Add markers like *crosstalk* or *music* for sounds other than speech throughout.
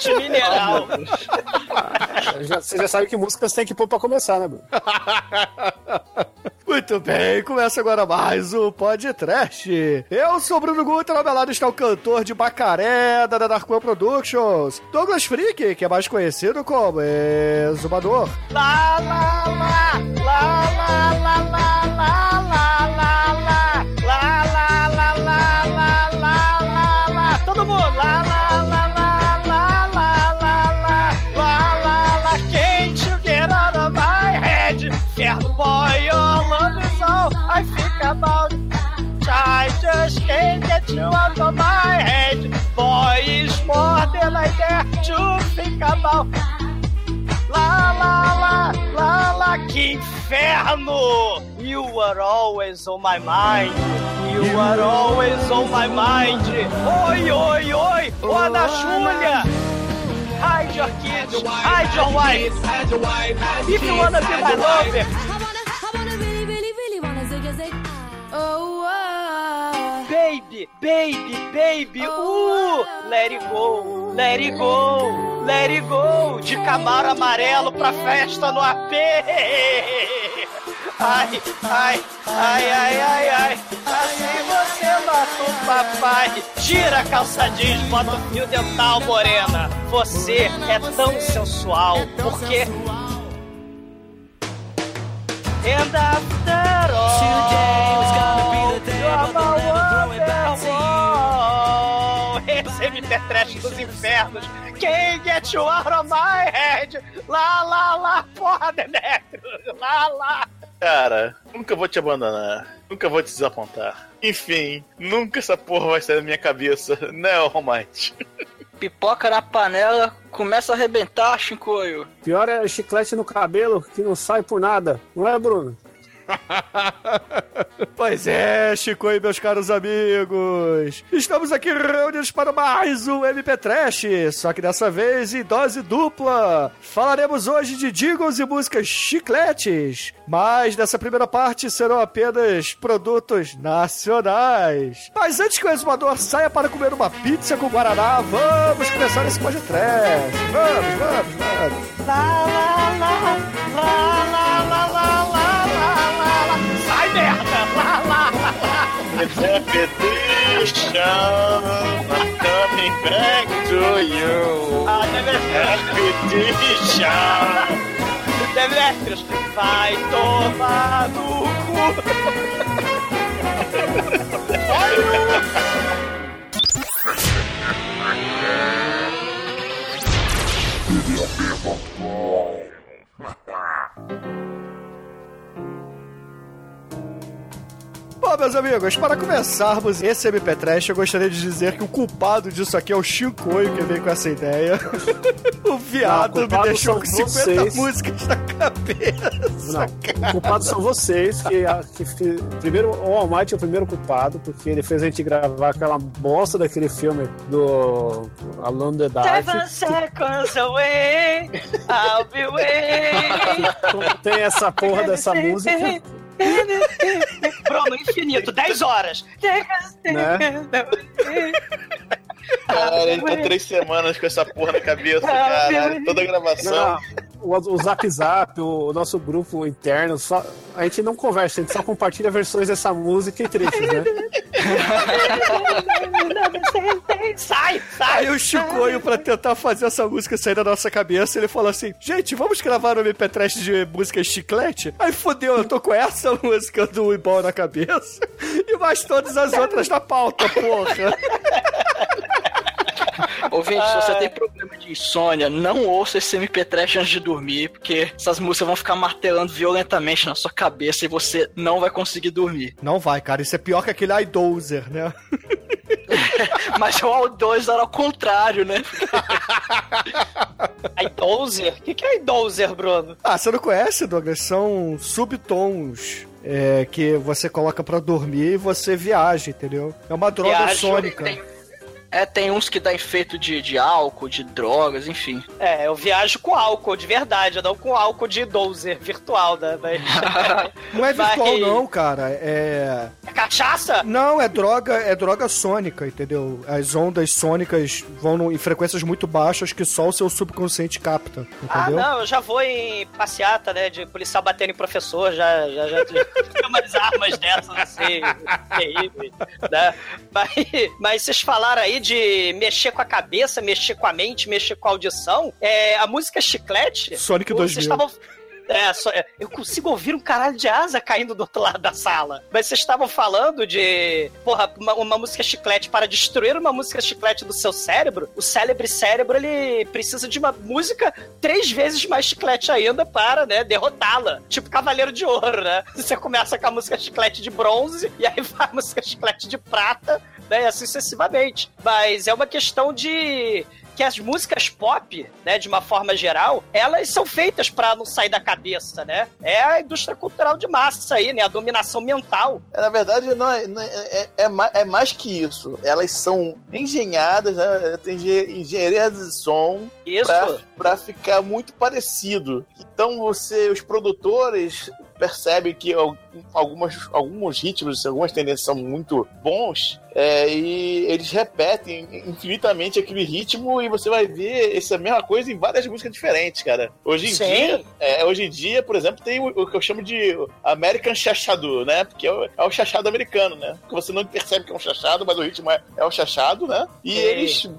Chiclete mineral! Já- Você já sabe que músicas tem que pôr pra começar, né, Bruno? Muito bem, começa agora mais um podcast. Eu sou o Bruno Guter, ao meu lado está o cantor de Bacaré da Dark One Productions, Douglas Freak, que é mais conhecido como Exumador. Lá, lá, lá! Lá, lá, lá, lá, lá, lá, lá, lá! Lá, lá, lá, lá, lá, lá, lá, lá! Todo mundo! Lá, lá, lá, about. I just can't get you out of my head. Boy is more than I dare to think about. Lá, lá, lá, lá, lá, que inferno! You are always on my mind. You are always on my mind. Oi, oi, oi, ô Ana Júlia! Hide your kids, hide your wife. If you wanna be my lover, I wanna, I wanna really, really, really wanna zig a zig. Oh, oh. baby, baby, baby, uh, let it go, let it go, let it go, de Camaro amarelo pra festa no AP. Ai, ai, ai, ai, ai, ai, assim você matou o papai. Tira a calça jeans, bota o fio dental, morena. Você é tão sensual, porque... And after all, Today was gonna be the day, but my they'll never throw it back to wonderwall. Esse é Trash dos infernos. Quem get you out of my head? Lá, lá, lá, porra, Demetrio. Lá, lá. Cara, nunca vou te abandonar. Nunca vou te desapontar. Enfim, nunca essa porra vai sair da minha cabeça, né, Almighty? *laughs* Pipoca na panela, começa a arrebentar, Chincoio. Pior é chiclete no cabelo que não sai por nada. Não é, Bruno? *laughs* pois é, Chico e meus caros amigos. Estamos aqui reunidos para mais um MP Trash, só que dessa vez em dose dupla. Falaremos hoje de jingles e músicas chicletes, mas nessa primeira parte serão apenas produtos nacionais. Mas antes que o exumador saia para comer uma pizza com guaraná, vamos começar esse podcast. Vamos, vamos, vamos. Lá, lá, lá, lá, lá, lá, lá merda. Lá, lá, lá, lá. Coming back to you. Ah, Demetrius. Repetition. Demetrius, vai tomar no cu. Bom, meus amigos, para começarmos esse MP Trash, eu gostaria de dizer que o culpado disso aqui é o Chicoio que veio com essa ideia. *laughs* o viado Não, o me deixou são com 50 vocês. músicas na cabeça. Não. O culpado são vocês, que, que primeiro o Almighty é o primeiro culpado, porque ele fez a gente gravar aquela bosta daquele filme do Alone in the Dark. Seven seconds away, I'll be waiting. Tem essa porra dessa *laughs* música, Bruno, infinito, 10 horas. né? Cara, ele tá três semanas com essa porra na cabeça, cara. Toda a gravação. Não, o, o Zap Zap, o, nosso grupo interno, só, a gente não conversa, a gente só compartilha versões dessa música e trechos, né? Sai, sai. Aí o Chicoio, pra tentar fazer essa música sair da nossa cabeça, ele falou assim: Gente, vamos gravar um MP Trash de música chiclete? Aí fodeu, eu tô com essa *laughs* música do Ibol na cabeça e mais todas as outras na pauta, porra. *laughs* Ouvinte, se você tem problema de insônia, não ouça esse MP Trash antes de dormir, porque essas músicas vão ficar martelando violentamente na sua cabeça e você não vai conseguir dormir. Não vai, cara, isso é pior que aquele iDozer, né? *laughs* Mas o All 2 era ao contrário, né? *laughs* A Dozer? O que, que é a Dozer, Bruno? Ah, você não conhece, Douglas? São subtons é, que você coloca pra dormir e você viaja, entendeu? É uma droga Viajo, sônica. Tem, é, tem uns que dá efeito de, de álcool, de drogas, enfim. É, eu viajo com álcool, de verdade, não com álcool de Dozer virtual, né? Mas- *laughs* Não é virtual, Mas- não, cara. É. É cachaça? Não, é droga, é droga sônica, entendeu? As ondas sônicas vão no- em frequências muito baixas que só o seu subconsciente capta, Ah, entendeu? não, eu já vou em passeata, né? De policial batendo em professor, já, já, já tive *laughs* umas armas dessas, assim, terríveis, né? Mas, mas vocês falaram aí de mexer com a cabeça, mexer com a mente, mexer com a audição. É, a música Chiclete... Sonic vocês 2000. estavam... É, só- é, eu consigo ouvir um caralho de asa caindo do outro lado da sala. Mas vocês estavam falando de, porra, uma, uma música chiclete para destruir uma música chiclete do seu cérebro. O célebre cérebro, ele precisa de uma música três vezes mais chiclete ainda para, né, derrotá-la. Tipo Cavaleiro de Ouro, né? *laughs* Você começa com a música chiclete de bronze, e aí vai a música chiclete de prata, né, e assim sucessivamente. Mas é uma questão de que as músicas pop, né, de uma forma geral, elas são feitas pra não sair da cabeça, né? É a indústria cultural de massa aí, né? A dominação mental. É, Na verdade, não é, é, é, é ma- é mais que isso. Elas são engenhadas, né? Tem engen- engenharia de som Isso. pra, pra ficar muito parecido. Então você, os produtores percebem que al- algumas, alguns ritmos, algumas tendências são muito bons é, e eles repetem infinitamente aquele ritmo e você vai ver essa mesma coisa em várias músicas diferentes, cara. Hoje em Sim. dia, é, hoje em dia, por exemplo, tem o, o que eu chamo de American Chachado, né? Porque é o, é o chachado americano, né? Que você não percebe que é um chachado, mas o ritmo é, é o chachado, né? E Sim. eles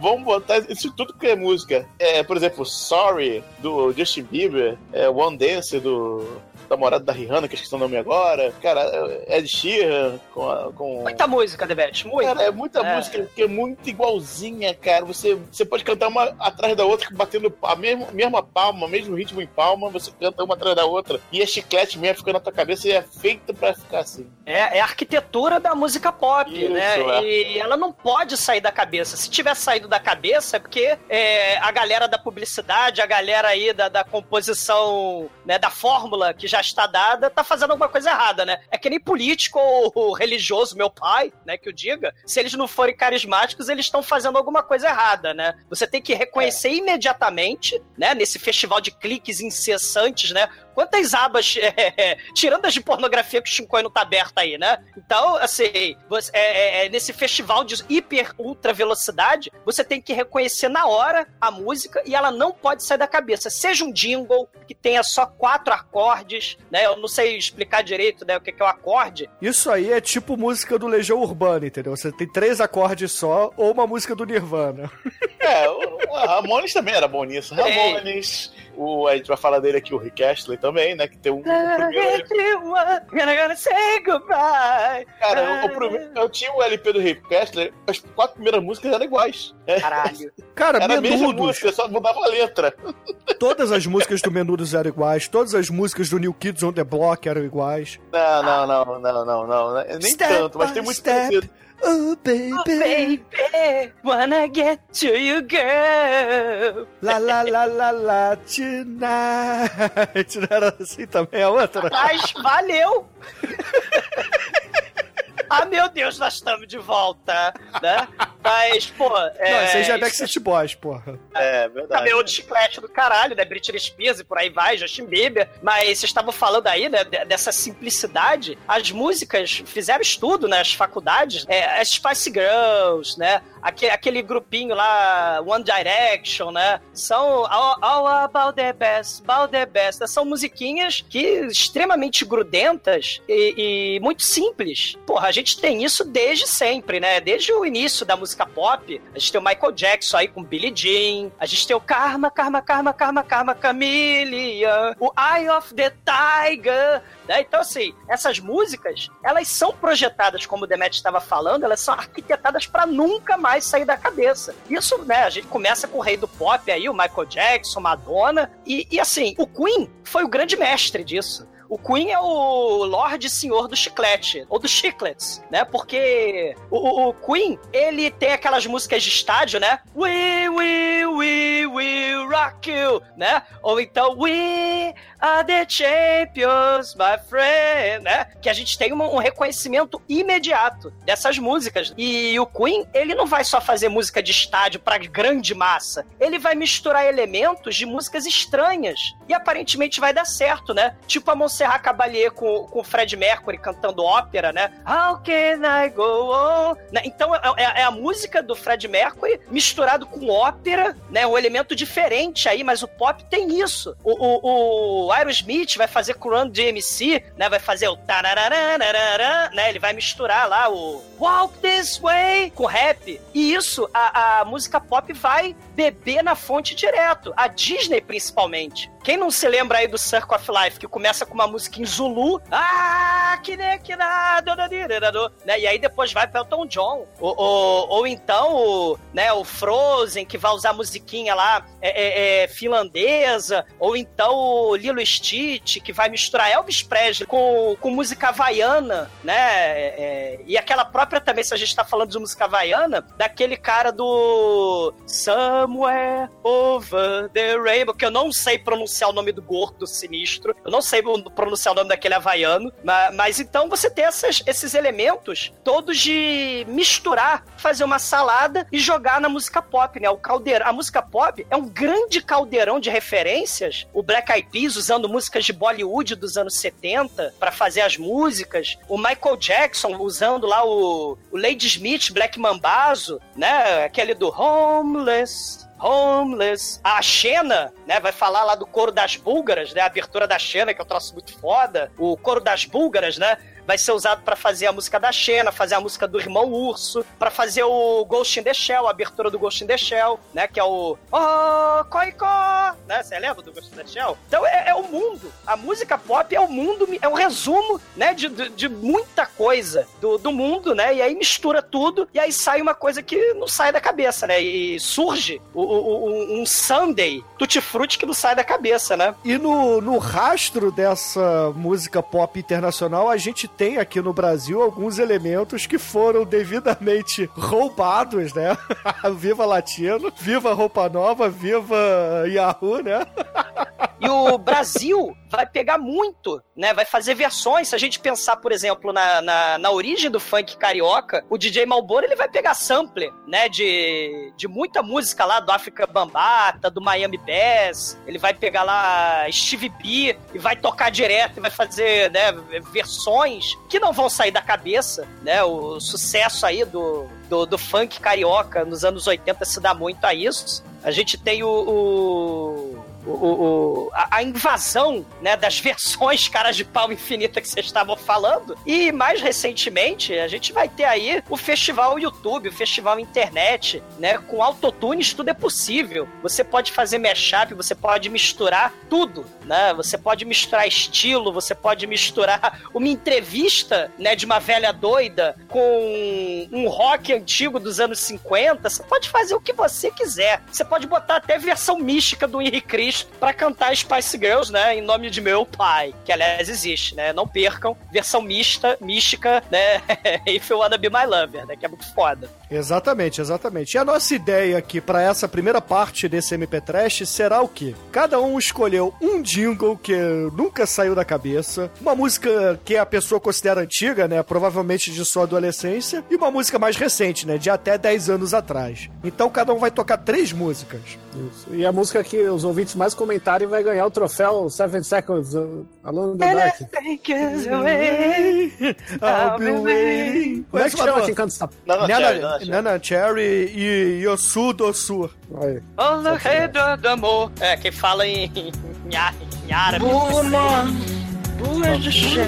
vão, botar isso tudo que é música. É, por exemplo, Sorry, do Justin Bieber, é, One Dance, do namorado da Rihanna, que eu esqueci o nome agora. Cara, Ed Sheeran, com... a- com... Muita música, Debete, muita. Cara, é muita É. música que é muito igualzinha, cara. Você, você pode cantar uma atrás da outra, batendo a mesma, mesma palma, mesmo ritmo em palma, você canta uma atrás da outra. E é chiclete mesmo, fica na tua cabeça e é feita pra ficar assim. É, é a arquitetura da música pop, Isso, né? é. E ela não pode sair da cabeça. Se tiver saído da cabeça, é porque é, a galera da publicidade, a galera aí da, da composição, né, da fórmula que já está dada, tá fazendo alguma coisa errada, né? É que nem político ou, religioso, meu pai, né, que eu diga, se eles não forem carismáticos, eles estão fazendo alguma coisa errada, né? Você tem que reconhecer imediatamente, né, nesse festival de cliques incessantes, né? Quantas abas, *laughs* é, tirando as de pornografia que o Shinkoi não tá aberta aí, né? Então, assim, você- é, é, é, nesse festival de hiper ultra velocidade, você tem que reconhecer na hora a música e ela não pode sair da cabeça. Seja um jingle que tenha só quatro acordes, né? Eu não sei explicar direito, né, o que que é o acorde. Isso aí é tipo música do Legião Urbana, entendeu? Você tem três acordes só ou uma música do Nirvana. É, o Ramones também era bom nisso. Ramones, o, a gente vai falar dele aqui, o Rick Astley também, né? Que tem um. primeiro-. Cara, o, primeiro- eu tinha o LP do Rick Astley, as quatro primeiras músicas eram iguais. É, Caralho. Cara, era a mesma Menudos. música, só mudava a letra. Todas as músicas do Menudos eram iguais. Todas as músicas do New Kids on the Block eram iguais. Não, não, não, não, não, não. Nem Step tanto, mas tem muito step. parecido. Oh, baby. Oh, baby, wanna get to you, girl. La la la la la tonight. Não era assim também a outra? Mas valeu! *laughs* ah, meu Deus, nós estamos de volta, né? Mas, pô, é... Não, esse aí já é isso Backstreet Boys, porra. É, verdade. Também outro chiclete do caralho, né? Britney Spears e por aí vai, Justin Bieber. Mas vocês estavam falando aí, né? de- Dessa simplicidade. As músicas fizeram estudo nas faculdades. É, as Spice Girls, né? Aquele, aquele grupinho lá, One Direction, né? São all, all about the best, about the best. né? São musiquinhas que extremamente grudentas e, e muito simples. Porra, a gente tem isso desde sempre, né? Desde o início da música pop. A gente tem o Michael Jackson aí com Billie Jean. A gente tem o Karma, Karma, Karma, Karma, Karma, Chameleon. O Eye of the Tiger. Né? Então, assim, essas músicas, elas são projetadas, como o Demet estava falando, elas são arquitetadas para nunca mais sair da cabeça. Isso, né, a gente começa com o rei do pop aí, o Michael Jackson, Madonna, e, e assim, o Queen foi o grande mestre disso. O Queen é o Lorde Senhor do Chiclete, ou dos Chiclets, né? Porque o, o- o Queen, ele tem aquelas músicas de estádio, né? We, we, we, we fuck you, né? Ou então, we are the champions, my friend, né? Que a gente tem um, um reconhecimento imediato dessas músicas. E o Queen, ele não vai só fazer música de estádio pra grande massa, ele vai misturar elementos de músicas estranhas. E aparentemente vai dar certo, né? Tipo a Montserrat Caballé com, com o Fred Mercury cantando ópera, né? How can I go on? Né? Então é, é- é a música do Fred Mercury misturado com ópera, né? Um elemento diferente aí, mas o pop tem isso. O, o, o Aerosmith vai fazer com o Run DMC, né? Vai fazer o tarararararara, né? Ele vai misturar lá o Walk This Way com rap. E isso, a, a música pop vai beber na fonte direto. A Disney, principalmente. Quem não se lembra aí do Circle of Life, que começa com uma música em Zulu, ah, que nem que né? E aí depois vai para Elton John. Ou, ou, ou então, o, né, o Frozen, que vai usar musiquinha lá é, é, é, finlandesa. Ou então o Lilo Stitch, que vai misturar Elvis Presley com, com música havaiana, né? É, é, e aquela própria também, se a gente tá falando de música havaiana, daquele cara do Somewhere Over the Rainbow, que eu não sei pronunciar o nome do gordo sinistro, eu não sei pronunciar o nome daquele havaiano, mas, mas então você tem essas, esses elementos todos de misturar, fazer uma salada e jogar na música pop, né? O caldeirão, a música pop é um grande caldeirão de referências. O Black Eyed Peas usando músicas de Bollywood dos anos 70 para fazer as músicas, o Michael Jackson usando lá o, o Lady Smith, Black Mambazo, né? Aquele do Homeless, Homeless. A Xena, né, vai falar lá do coro das búlgaras, né, a abertura da Xena, que é um troço muito foda. O coro das búlgaras, né, vai ser usado para fazer a música da Xena, fazer a música do Irmão Urso, para fazer o Ghost in the Shell, a abertura do Ghost in the Shell, né, que é o Oh, Koiko, né, você lembra do Ghost in the Shell? Então é, é o mundo, a música pop é o mundo, é um resumo, né, de, de, de muita coisa do, do mundo, né, e aí mistura tudo, e aí sai uma coisa que não sai da cabeça, né, e surge o, o, o- um Sunday tutti-frutti que não sai da cabeça, né. E no, no rastro dessa música pop internacional, a gente tem aqui no Brasil alguns elementos que foram devidamente roubados, né? *laughs* viva Latino, viva Roupa Nova, viva Yahoo, né? *laughs* E o Brasil vai pegar muito, né? Vai fazer versões. Se a gente pensar, por exemplo, na, na, na origem do funk carioca, o DJ Malboro ele vai pegar sample, né? De, de muita música lá do África Bambata, do Miami Bass. Ele vai pegar lá Steve B e vai tocar direto e vai fazer, né? Versões que não vão sair da cabeça, né? O sucesso aí do, do, do funk carioca nos anos 80 se dá muito a isso. A gente tem o- o o, o- a, a invasão né, das versões *laughs* caras de pau infinita que vocês estavam falando. E mais recentemente, a gente vai ter aí o festival YouTube, o festival internet, né? Com autotunes tudo é possível. Você pode fazer mashup, você pode misturar tudo, né? Você pode misturar estilo, você pode misturar *laughs* uma entrevista, né, de uma velha doida com um rock antigo dos anos 50. Você pode fazer o que você quiser. Você pode botar até versão mística do Henrique Cristo pra cantar Spice Girls, né, em nome de meu pai, que aliás existe, né? Não percam, versão mista, mística, né? *laughs* If You Wanna Be My Lover, né, que é muito foda. Exatamente, exatamente. E a nossa ideia aqui para essa primeira parte desse MP Trash será o quê? Cada um escolheu um jingle que nunca saiu da cabeça, uma música que a pessoa considera antiga, né, provavelmente de sua adolescência, e uma música mais recente, né, de até 10 anos atrás. Então cada um vai tocar três músicas. Isso. E a música que os ouvintes mais comentarem vai ganhar o troféu Seven Seconds uh, Alone in the Dark. I'll be waiting. Como é que chama quem canta essa... Nana Cherry, Nana Nana, Cherry. E Yosu Dosu. Aí. All ahead do amor. É, quem fala em, em, em árabe.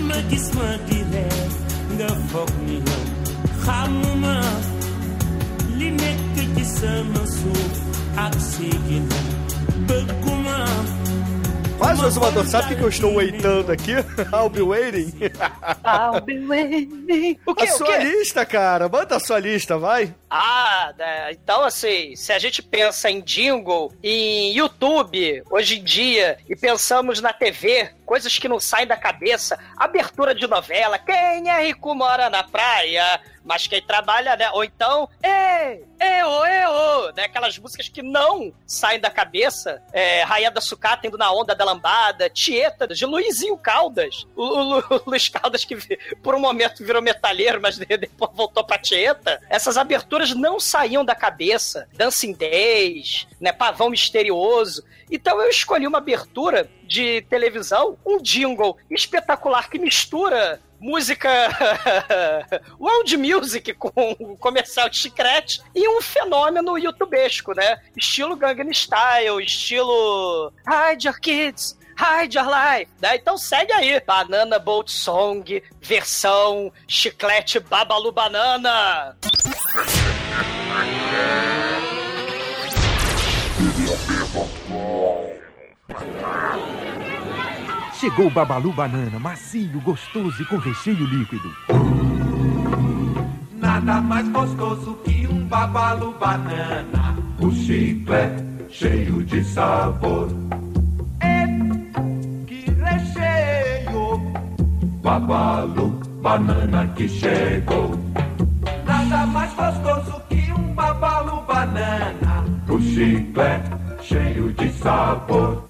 ma gis ma di reer nga foog ni yow xamuma li nekk ci sama bëgguma Faz, Osumador, sabe o que eu estou waitando aqui? *laughs* I'll be waiting. I'll be waiting. *laughs* O que, A o sua quê? lista, cara. Manda a sua lista, vai. Ah, né, então assim, se a gente pensa em jingle, em YouTube, hoje em dia, e pensamos na TV, coisas que não saem da cabeça, abertura de novela, quem é rico mora na praia, mas quem trabalha, né? Ou então, ei, eu, eu, né? Aquelas músicas que não saem da cabeça. É, Rainha da Sucata indo na onda da lambada, Tieta, de Luizinho Caldas. O, o, o Luiz Caldas que por um momento virou metalheiro, mas *laughs* depois voltou pra Tieta. Essas aberturas não saíam da cabeça. Dancing Days, né? Pavão Misterioso. Então eu escolhi uma abertura de televisão, um jingle espetacular que mistura música *laughs* world music com comercial de chiclete e um fenômeno youtubesco, né? Estilo Gangnam Style, estilo Hide Your Kids, Hide Your Life, né? Então segue aí, Banana Boat Song, versão chiclete Babalu Banana. Chegou o Babalu Banana, macio, gostoso e com recheio líquido. Nada mais gostoso que um babalu banana. O chiclete cheio de sabor. É que recheio! Babalu banana que chegou. Nada mais gostoso que um babalu banana. O chiclete cheio de sabor.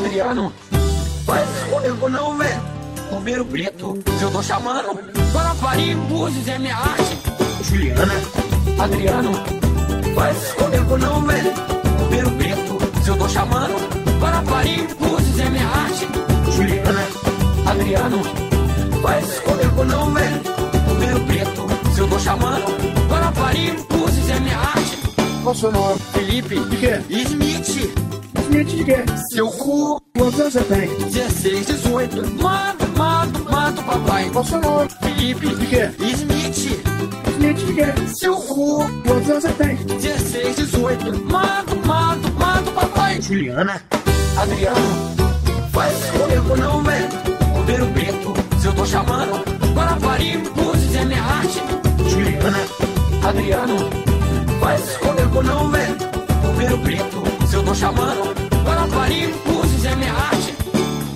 Adriano, vai comigo não, velho. Romero Brito, eu tô chamando. Guarapari, Búzios é minha arte. Juliana, Adriano, vai comigo não, velho. Romero Brito, eu tô chamando. Guarapari, Búzios é minha arte. Juliana, Adriano, vai comigo não, velho. Romero Brito, eu tô chamando. Guarapari, Búzios é minha arte. Qual o seu nome? Felipe, De quê? Smith. Quê? Seu cu, Quantos anos você tem? 16, 18. Manda, manda, manda, papai. Qual o seu nome? Felipe, De quê? Smith. Smith de quê? Seu cu, Quantos anos você tem? 16, 18. Manda, manda, manda, papai. Juliana, Adriano, faz comigo não, velho. Romero Brito, se eu tô chamando. Guarapari, Búzios é minha arte. Juliana, Adriano, faz comigo não, velho. Romero Brito, se eu tô chamando. Guarapari, Búzios é minha arte.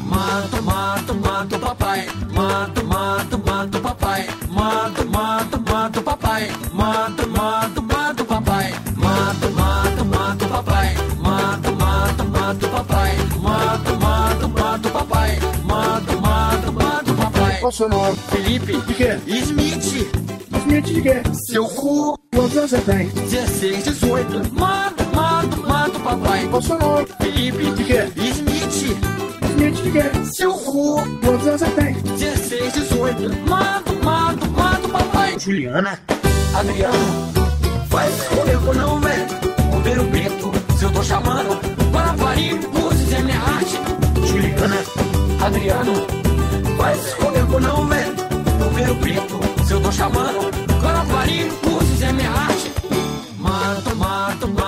Mato, mato, mato, papai. Mato, mato, mato, papai. Mato, mato, mato, papai. Mato, mato, mato, papai. Mato, mato, mato, papai. Mato, mato, mato, papai. Mato, mato, mato, papai. Mato, mato, mato, papai. Qual o seu nome? Felipe, De quê? Smith, Smith de quê? seu cu, Quantos anos você tem? 16, 18. Mato, mato, papai. Qual o seu nome? Felipe, De quê? Smith, Smith de quê? seu cu, Quantos anos você tem? 16, 18. Mato, mato, mato, papai. Juliana, Adriano, faz comigo não, velho. Romero Brito, se eu tô chamando. Guarapari, Búzios é minha arte. Juliana, Adriano, faz comigo não, velho. Romero Brito, se eu tô chamando. Guarapari, Búzios é minha arte. Mato, mato,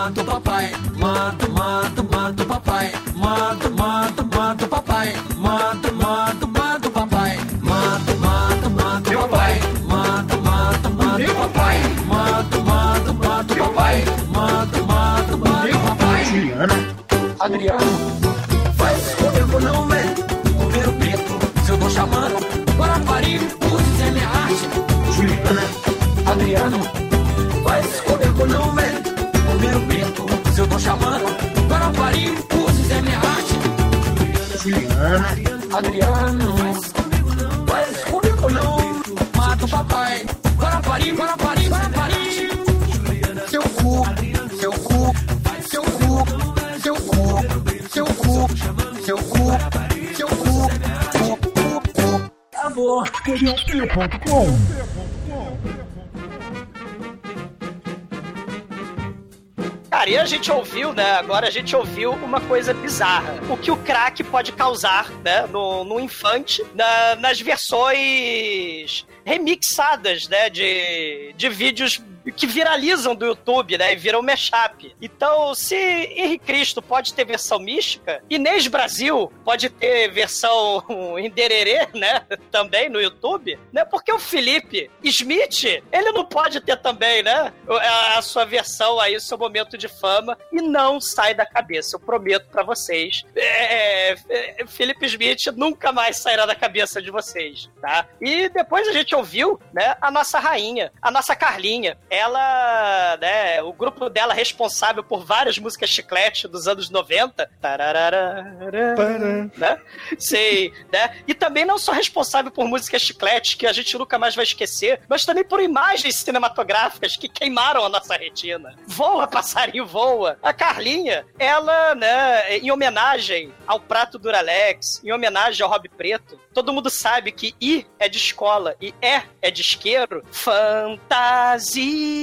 mata o papai, mata, mata, mata o papai, mata, mata, mata o papai, mata, mata, mata o papai, mata, mata, mata o papai, mata, mata, mata o papai, mata, mata, mata o papai, mata, mata, mata o papai. Adriano. Juliana, Adriano, faz comigo não. Mata o papai. Guarapari, Guarapari, Guarapari. Seu cu, seu cu, seu cu, seu cu, seu cu, seu cu, seu cu, cu, cu, cu. Acabou. A gente ouviu, né? Agora a gente ouviu uma coisa bizarra. O que o crack pode causar, né? No, no infante, na- nas versões remixadas, né? De, de vídeos que viralizam do YouTube, né? E viram mashup. Então, se Henri Cristo pode ter versão mística, Inês Brasil pode ter versão *laughs* em dererê, né? Também no YouTube, né? Porque o Felipe Smith, ele não pode ter também, né? A, sua versão aí, seu momento de fama, e não sai da cabeça. Eu prometo pra vocês. É, é, Felipe Smith nunca mais sairá da cabeça de vocês, tá? E depois a gente ouviu, né? A nossa rainha, a nossa Carlinha. Ela, né? O grupo dela responsável por várias músicas chiclete dos anos 90. Tararara, né? Sei, né? E também não só responsável por músicas chicletes que a gente nunca mais vai esquecer, mas também por imagens cinematográficas que queimaram a nossa retina. Voa, passarinho, voa. A Carlinha, ela, né, em homenagem ao prato Duralex, em homenagem ao Rob Preto, todo mundo sabe que I é de escola e E é de isqueiro. Fantasia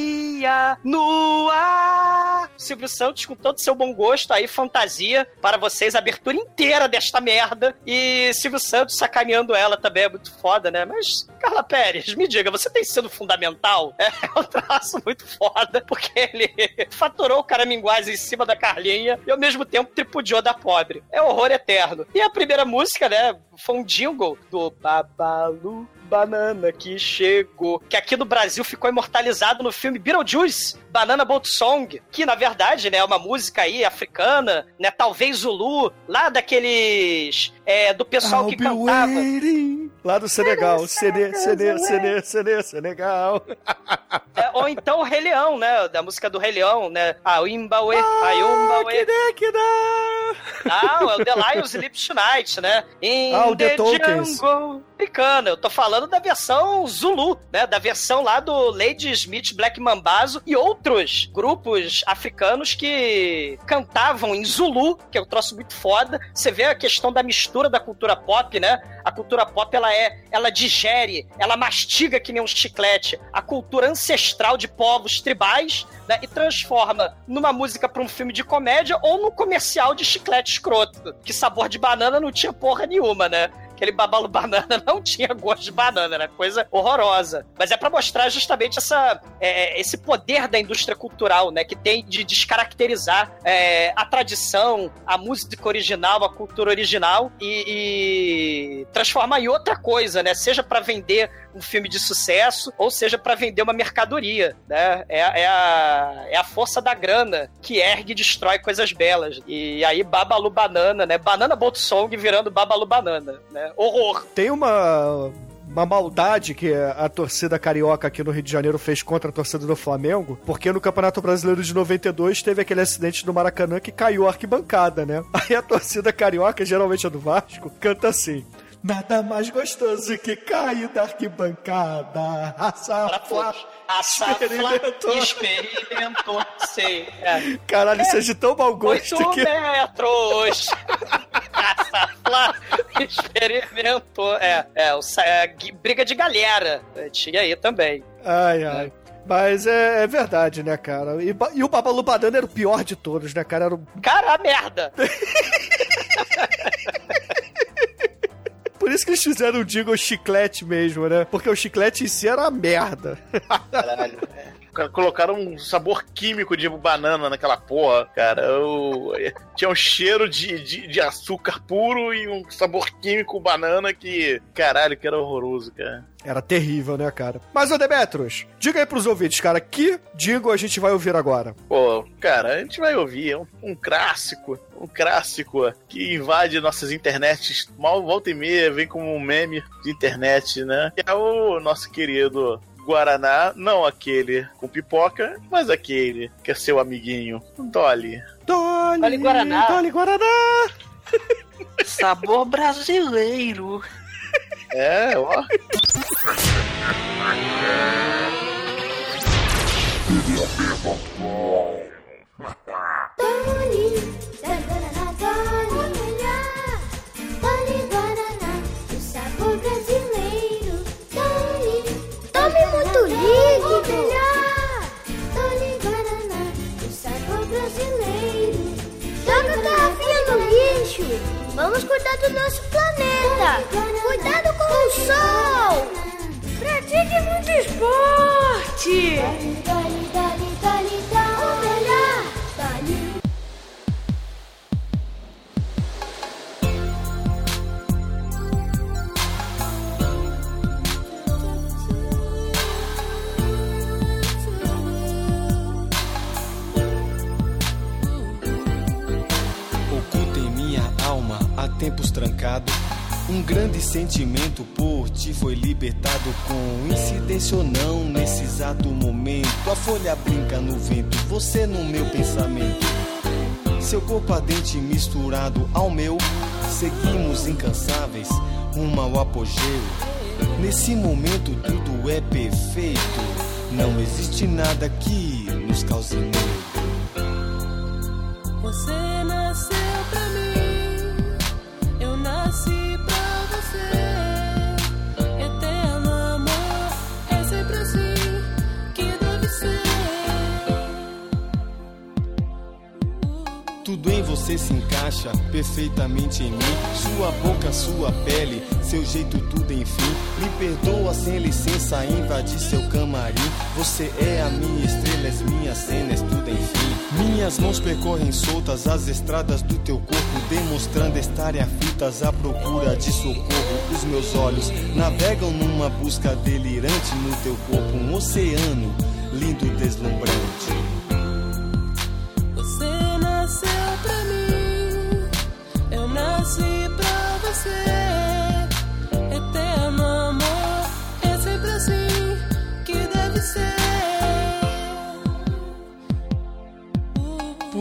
no ar. Silvio Santos, com todo seu bom gosto, aí, fantasia para vocês, a abertura inteira desta merda. E Silvio Santos sacaneando ela também é muito foda, né? Mas, Carla Pérez, me diga, você tem sido fundamental? É *laughs* um traço muito foda, porque ele *laughs* faturou o caraminguás em cima da Carlinha e ao mesmo tempo tripudiou da pobre. É horror eterno. E a primeira música, né, foi um jingle do Babalu Banana que chegou, que aqui no Brasil ficou imortalizado no filme Beetlejuice, Banana Boat Song, que na verdade, né, é uma música aí africana, né, talvez Zulu, lá daqueles é, do pessoal I'll que cantava. waiting. Lá do Senegal. Sene, Sene, Sene, Sene, Senegal. *laughs* É, ou então o Rei Leão, né? Da música do Rei Leão, né? A Imbawe, a Yumbawe. Não, é o The Lion Sleeps Tonight, né? In Ah, o The Tokens. Jungle. Africana. Eu tô falando da versão Zulu, né? Da versão lá do Lady Smith, Black Mambazo e outros grupos africanos que cantavam em Zulu, que é um troço muito foda. Você vê a questão da mistura da cultura pop, né? A cultura pop, ela é, ela digere, ela mastiga que nem um chiclete a cultura ancestral de povos tribais, né? E transforma numa música pra um filme de comédia ou num comercial de chiclete escroto. Que sabor de banana não tinha porra nenhuma, né? Aquele babalu banana não tinha gosto de banana, era coisa horrorosa. Mas é pra mostrar justamente essa, é, esse poder da indústria cultural, né? Que tem de descaracterizar é, a tradição, a música original, a cultura original e, e transformar em outra coisa, né? Seja pra vender um filme de sucesso, ou seja, pra vender uma mercadoria, né? É, é, a, é a força da grana que ergue e destrói coisas belas. E aí, Babalu Banana, né? Banana Boat Song virando Babalu Banana, né? Horror. Tem uma. Uma maldade que a torcida carioca aqui no Rio de Janeiro fez contra a torcida do Flamengo, porque no Campeonato Brasileiro de 92 teve aquele acidente do Maracanã que caiu a arquibancada, né? *laughs* Aí a torcida carioca, geralmente a do Vasco, canta assim: Nada mais gostoso que cair da arquibancada. Raça Flá. A Safla Experimentou. experimentou, sei. É. Caralho, isso é de tão mau gosto Oito que. metros! *laughs* A Safla *laughs* experimentou. É, é, o, é, briga de galera. É, Tinha aí também. Ai, ai. Mas é, é verdade, né, cara? E, e o Babalu Banana era o pior de todos, né, cara? Era o *laughs* Cara, a merda! *laughs* Por isso que eles fizeram o jingle chiclete mesmo, né? Porque o chiclete em si era uma merda. Caralho. Cara, Colocaram um sabor químico de banana naquela porra, cara. Eu- *laughs* Tinha um cheiro de, de, de açúcar puro e um sabor químico banana que, caralho, que era horroroso, cara. Era terrível, né, cara? Mas, ô Demetrius, diga aí pros ouvintes, cara, que jingle a gente vai ouvir agora? Pô, cara, a gente vai ouvir um, um clássico, um clássico que invade nossas internets, mal volta e meia, vem como um meme de internet, né? Que é o nosso querido Guaraná, não aquele com pipoca, mas aquele que é seu amiguinho, Dolly. Dolly, Dolly Guaraná. Dolly Guaraná. *laughs* Sabor brasileiro. É, ó. Dolly, Guaraná, Dolly, Dolly Dolly Guaraná, o brasileiro. Joga a garrafinha no lixo. Vamos cuidar do nosso planeta. Cuidado com o sol. Pratique muito esporte. Dolly, Dolly, Dolly, tempos trancado. Um grande sentimento por ti foi libertado com incidência ou não nesse exato momento. A folha brinca no vento, você no meu pensamento. Seu corpo ardente misturado ao meu, seguimos incansáveis rumo ao apogeu. Nesse momento tudo é perfeito, não existe nada que nos cause medo. Você nasceu Tudo em você se encaixa perfeitamente em mim. Sua boca, sua pele, seu jeito, tudo enfim. Me perdoa sem licença, invadir seu camarim. Você é a minha estrela, és minha cena, és tudo enfim. Minhas mãos percorrem soltas as estradas do teu corpo, demonstrando estarem aflitas à procura de socorro. Os meus olhos navegam numa busca delirante no teu corpo, um oceano lindo, deslumbrante. Nasci pra você.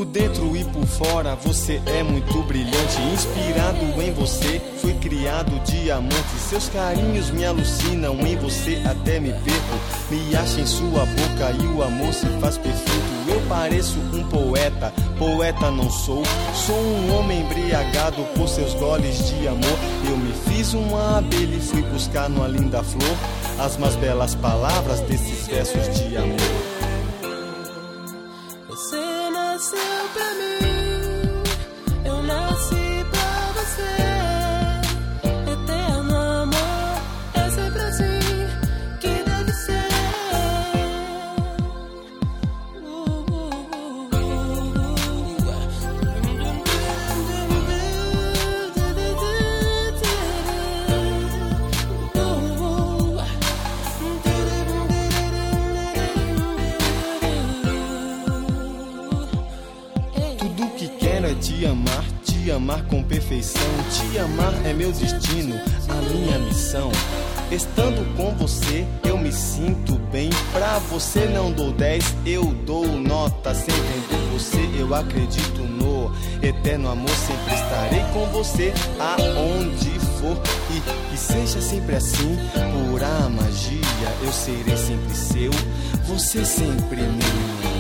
Por dentro e por fora você é muito brilhante. Inspirado em você, fui criado diamante. Seus carinhos me alucinam, em você até me perco. Me acha em sua boca e o amor se faz perfeito. Eu pareço um poeta, poeta não sou. Sou um homem embriagado por seus goles de amor. Eu me fiz uma abelha e fui buscar numa linda flor as mais belas palavras desses versos de amor. Amar com perfeição. Te amar é meu destino, a minha missão. Estando com você, eu me sinto bem. Pra você não dou 10, eu dou nota. Sem vender você, eu acredito no eterno amor. Sempre estarei com você aonde for. E seja sempre assim, pura magia. Eu serei sempre seu, você sempre minha.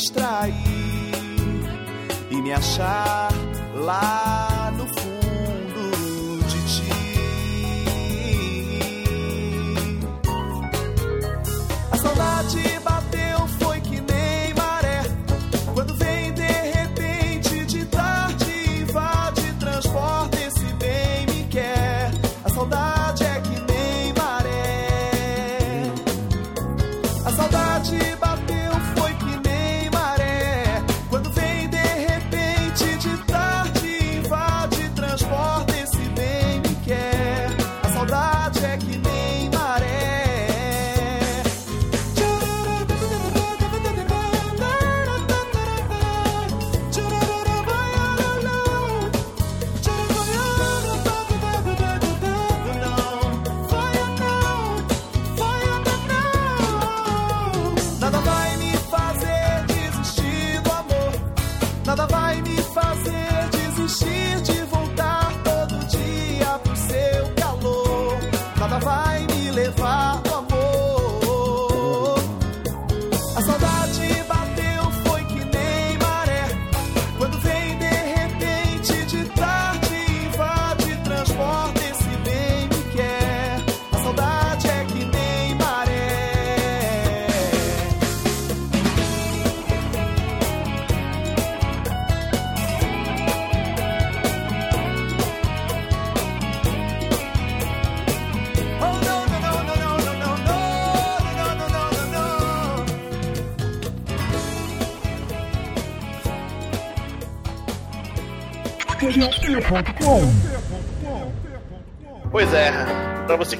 Distrair e me achar lá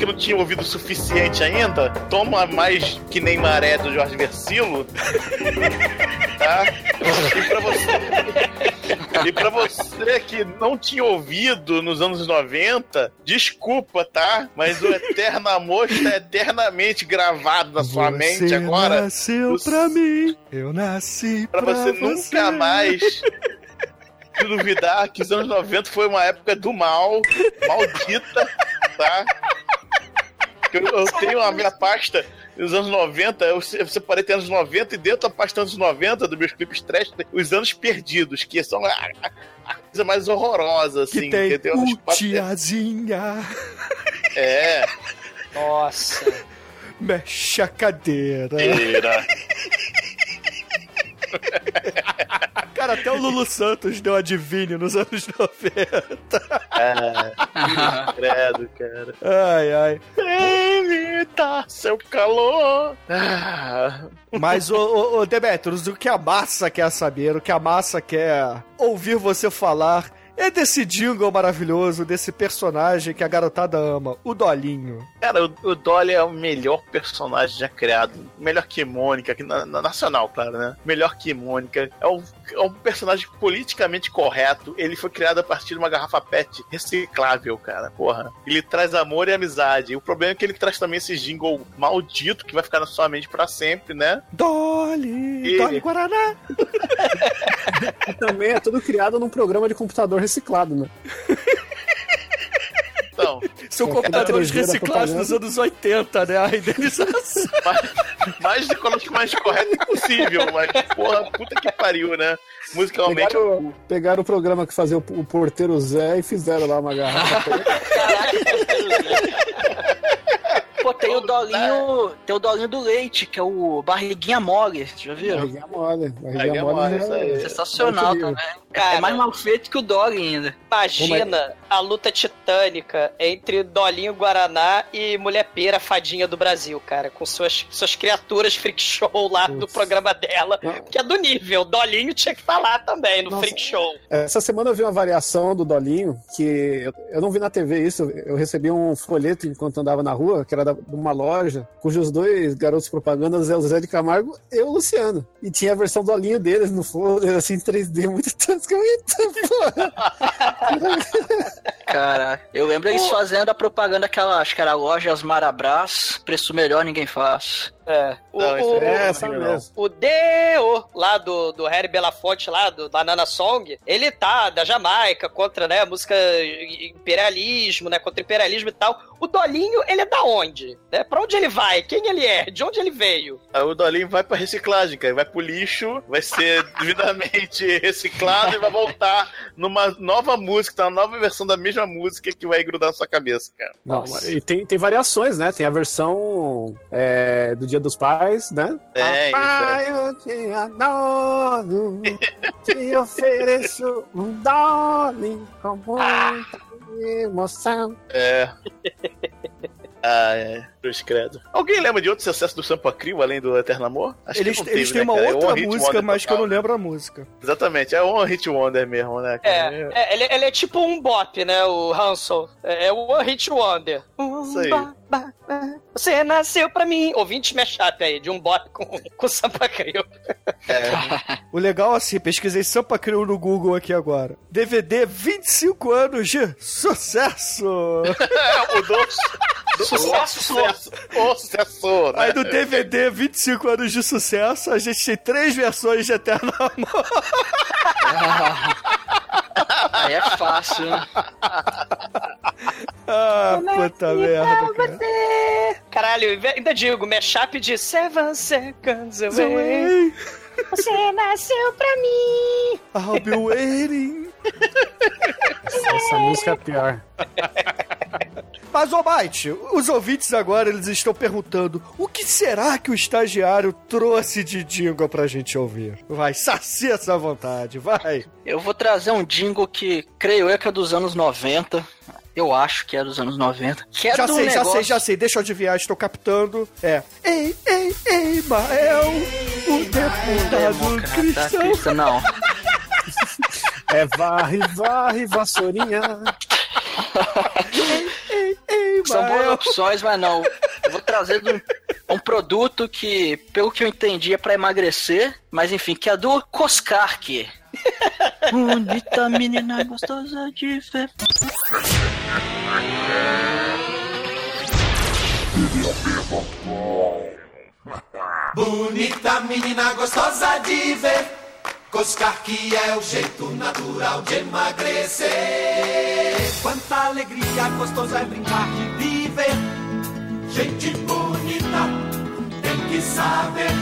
que não tinha ouvido o suficiente ainda, toma mais que nem maré do Jorge Versilo. *laughs* tá? E pra você. E pra você que não tinha ouvido nos anos 90, desculpa, tá? Mas o Eterno Amor está eternamente gravado na sua mente Você agora. nasceu pra mim, eu nasci Pra pra, você nunca mais *laughs* duvidar que os anos 90 foi uma época do mal, maldita, tá? Eu, eu tenho a minha pasta dos anos 90, eu se- eu separei até anos 90 e dentro da pasta anos 90 dos meus clipes trash, tem os anos perdidos, que são a, a- a coisa mais horrorosa, assim. Que tem entendeu? Tiazinha, É. Nossa. mexe a cadeira. Era. *laughs* Cara, até o Lulu Santos deu adivinho nos anos 90. É, *laughs* credo, cara. Ai, ai. Eita, seu calor. Ah, Mas, ô, ô, Demetrius, o que a massa quer saber, o que a massa quer ouvir você falar é desse jingle maravilhoso, desse personagem que a garotada ama, o Dolinho. Cara, o, o Dolly é o melhor personagem já criado. Melhor que Mônica, aqui na, na nacional, claro, né? Melhor que Mônica. É um, é um personagem politicamente correto. Ele foi criado a partir de uma garrafa PET reciclável, cara. Porra. Ele traz amor e amizade. O problema é que ele traz também esse jingle maldito que vai ficar na sua mente pra sempre, né? Dolly, E- Dolly Guaraná. *laughs* Também é tudo criado num programa de computador reciclado, né? *laughs* Então, São É, computadores 3D da reciclados dos anos 80, né? A indenização. *laughs* mais ecologicamente correto impossível, mas, porra, puta que pariu, né? Musicalmente. Pegaram, pegaram o programa que fazia o, o porteiro Zé e fizeram lá uma garrafa. *laughs* Pô, tem o dolinho. Tem o dolinho do leite, que é o barriguinha mole. Já viram? Barriguinha mole. Barriguinha Barriguinha mole. mole, é- isso aí. Sensacional Muito também. Cara, é mais mal feito que o Dolly ainda. Imagina a luta titânica entre Dolinho Guaraná e Mulher Pera, fadinha do Brasil, cara, com suas, suas criaturas freak show lá do programa dela, que é do nível. Dolinho tinha que estar lá também no Nossa. freak show. Essa semana eu vi uma variação do Dolinho, que eu, eu não vi na TV isso, eu recebi um folheto enquanto andava na rua, que era da- de uma loja, cujos dois garotos propagandas é o Zé de Camargo e o Luciano. E tinha a versão do Dolinho deles no folder, *laughs* assim, 3D, muito tosca. *laughs* Cara, eu lembro eles fazendo a propaganda aquela, acho que era Lojas Marabras, preço melhor ninguém faz. É. O, Não, o- é horrível, sabe não. mesmo. o Deo, lá do, do Harry Belafonte, lá do Banana Song, ele tá da Jamaica contra, né, música imperialismo, né, contra imperialismo e tal. O Dolinho, ele é da onde? Né? Pra onde ele vai? Quem ele é? De onde ele veio? Aí o Dolinho vai pra reciclagem, cara. Vai pro lixo, vai ser *laughs* devidamente reciclado e vai voltar numa nova música, uma nova versão da mesma música que vai grudar na sua cabeça, cara. Não, e tem, tem variações, né? Tem a versão é, do Dia dos Pais, né? É, Papai, eu te adoro, te ofereço um Dolly com muita emoção. É. Ah, é. Cruz credo. Alguém lembra de outro sucesso do Sampa Crio, além do Eterno Amor? Acho Eles, que não eles teve, têm né, uma cara? É outra Hit música, mas que eu não lembro a música. Exatamente, é One Hit Wonder mesmo, né? cara? É, é, ele, ele é tipo um bop, né, o Hansel. É, é o One Hit Wonder. Isso aí. Você nasceu pra mim. Ouvinte mashup aí, de um bop com, com Sampa Crio. O legal, assim, pesquisei Sampa Crio no Google aqui agora. DVD 25 anos de sucesso! *laughs* É, mudou Sucesso! sucesso. Ô, sucessor! né? Aí no DVD, 25 anos de sucesso, a gente tem três versões de Eterno Amor. *laughs* Aí é fácil, né? Ah, puta merda, cara. Caralho, ainda digo, mashup de Seven Seconds Away. Você nasceu pra mim. I'll be waiting. Essa música é pior. Mas, ô Bite, os ouvintes agora eles estão perguntando o que será que o estagiário trouxe de jingle pra gente ouvir? Vai, sacia essa vontade, vai. Eu vou trazer um jingle que creio eu que é dos anos 90. Eu acho que é dos anos 90. Que é já sei, já negócio... sei, já sei. Deixa eu adivinhar, estou captando. É. Ei, ei, ei, Mael, o deputado Democrata cristão. cristão, não. *laughs* É varre, varre, vassourinha. Ei, ei, São boas opções, mas não. Eu vou trazer de um, um produto que, pelo que eu entendi, é pra emagrecer, mas enfim, que é do Coscarque. *laughs* Bonita menina gostosa de ver. Bonita menina gostosa de ver. Coscar que é o jeito natural de emagrecer. Quanta alegria gostoso é brincar de viver. Gente bonita tem que saber.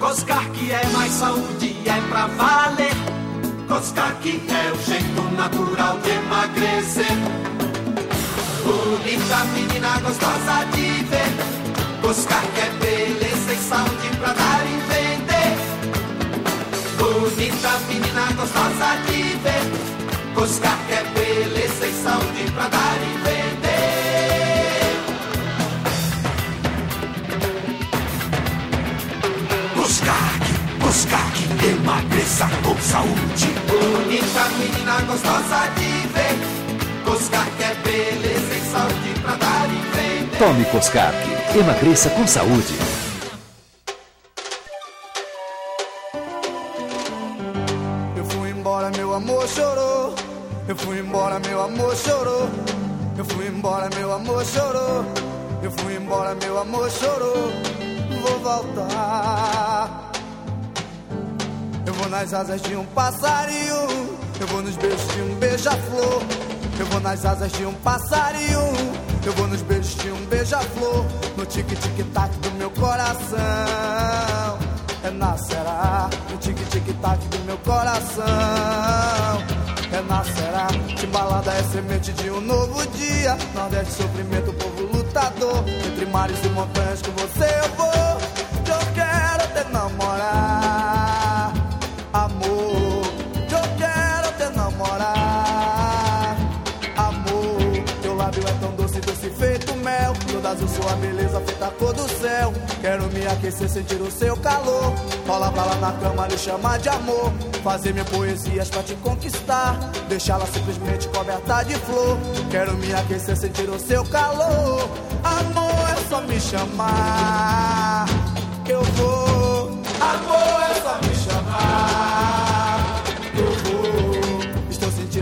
Coscar que é mais saúde, é pra valer. Coscar que é o jeito natural de emagrecer. Bonita menina gostosa de ver. Coscar que é beleza e saúde Bonita menina gostosa de ver. Coscar que é beleza e saúde pra dar e vender. Coscar, Coscar que emagreça com saúde. Bonita menina gostosa de ver. Coscar que é beleza e saúde pra dar e vender. Tome Coscarp. Emagreça com saúde. Amor chorou. Vou voltar. Eu vou nas asas de um passarinho. Eu vou nos beijos de um beija-flor. Eu vou nas asas de um passarinho. Eu vou nos beijos de um beija-flor. No tic-tic-tac do meu coração. Renascerá no tic-tic-tac do meu coração. Renascerá, balada é semente de um novo dia. Nordeste, sofrimento, povo Entre mares e montanhas com você eu vou. Eu quero te namorar, Toda azul sua beleza feita a cor do céu. Quero me aquecer, sentir o seu calor. Rola lá na cama, lhe chamar de amor. Fazer minhas poesias pra te conquistar. Deixá-la simplesmente coberta de flor. Quero me aquecer, sentir o seu calor. Amor, é só me chamar. Eu vou.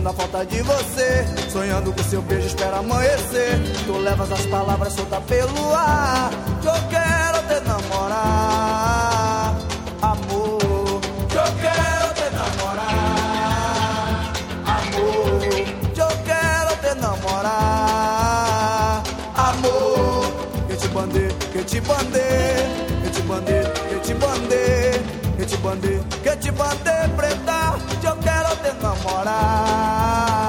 Sentindo a falta de você. Sonhando com seu beijo, espero amanhecer. Tu levas as palavras soltas pelo ar. Que eu quero te namorar. Amor, que eu quero te namorar. Amor, que eu quero te namorar. Amor, que te bandei, que te bandei. Que te bandei, que te bandei. Que te bandei, que te bandei, preta. Que eu quero te namorar.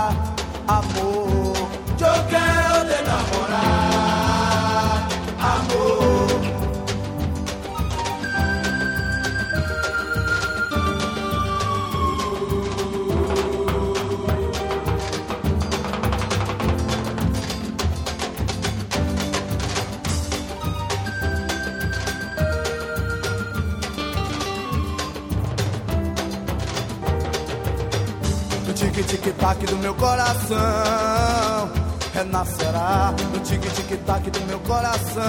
Tic-tic-tac do meu coração. Renascerá No tic-tic-tac do meu coração.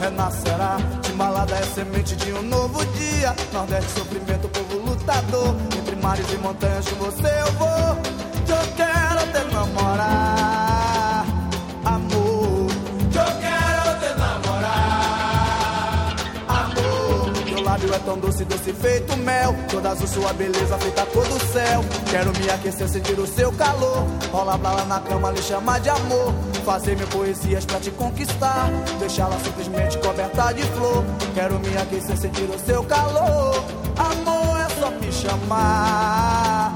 Renascerá Timbalada é semente de um novo dia. Nordeste, sofrimento, povo lutador. Entre mares e montanhas com você eu vou. Eu quero te namorar tão doce, doce feito mel. Toda azul sua beleza feita cor do céu. Quero me aquecer, sentir o seu calor. Rola lá na cama, lhe chamar de amor. Fazer mil poesias pra te conquistar. Deixá-la simplesmente coberta de flor. Quero me aquecer, sentir o seu calor. Amor é só me chamar.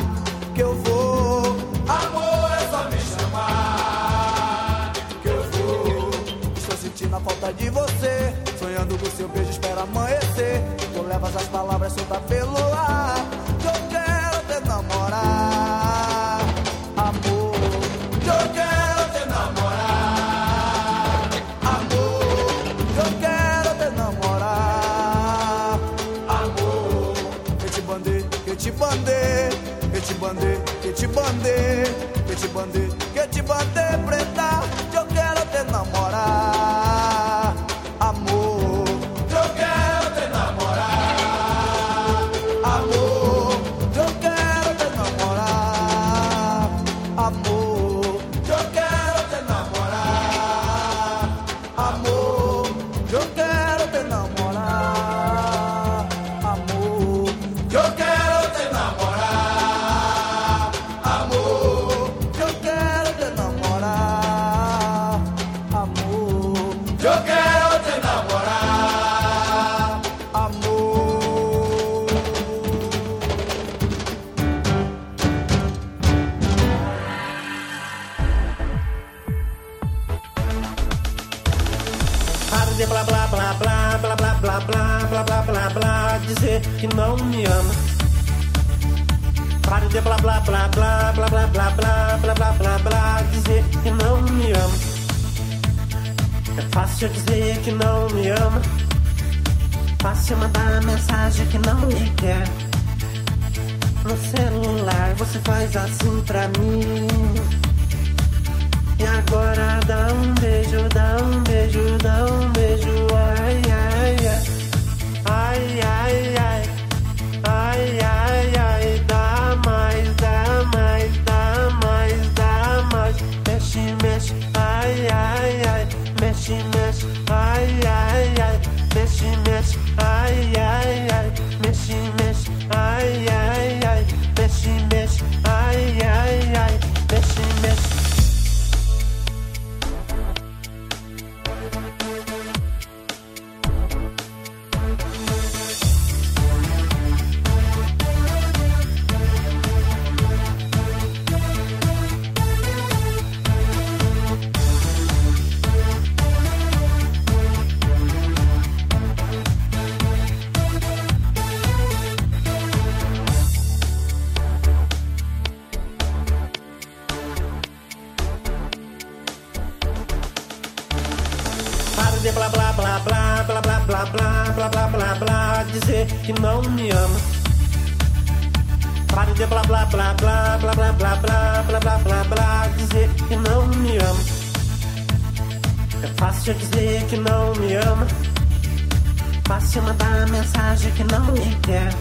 Que eu vou. Amor é só me chamar. Que eu vou. Estou sentindo a falta de você. Sonhando com seu beijo, espera amanhecer. Levas as palavras soltas pelo ar. Eu quero te namorar. Amor, eu quero te namorar. Amor, eu quero te namorar. Amor, que te bandei, que te bandei. Que te bandei, que te bandei. Que te bandei, que te bandei, preta. Blá blá blá dizer que não me ama. Pare de blá blá blá blá blá blá blá blá blá blá blá blá dizer que não me ama. É fácil dizer que não me ama. Fácil mandar mensagem que não me quer. No celular você faz assim pra mim. E agora dá um beijo, dá um beijo, dá um beijo, que não me ama. Pare de blá blá blá blá blá blá blá blá blá blá blá blá dizer que não me ama. É fácil dizer que não me ama. Fácil mandar mensagem que não me quer.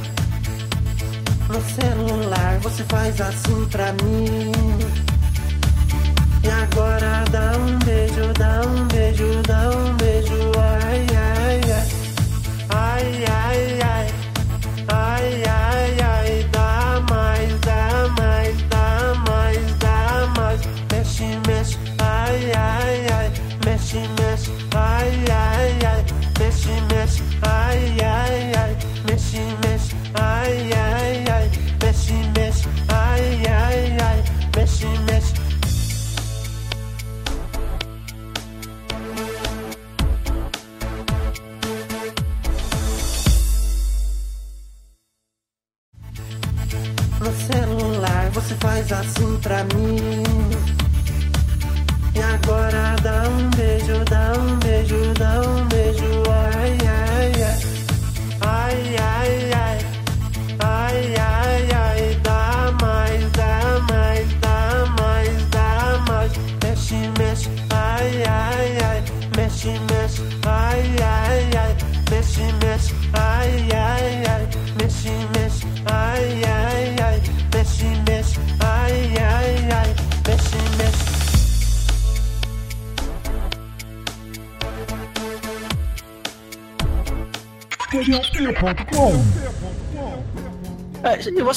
No celular você faz assim pra mim. E agora dá um beijo, dá um beijo, dá um beijo, ai, ai, ai, ai, ai, ai,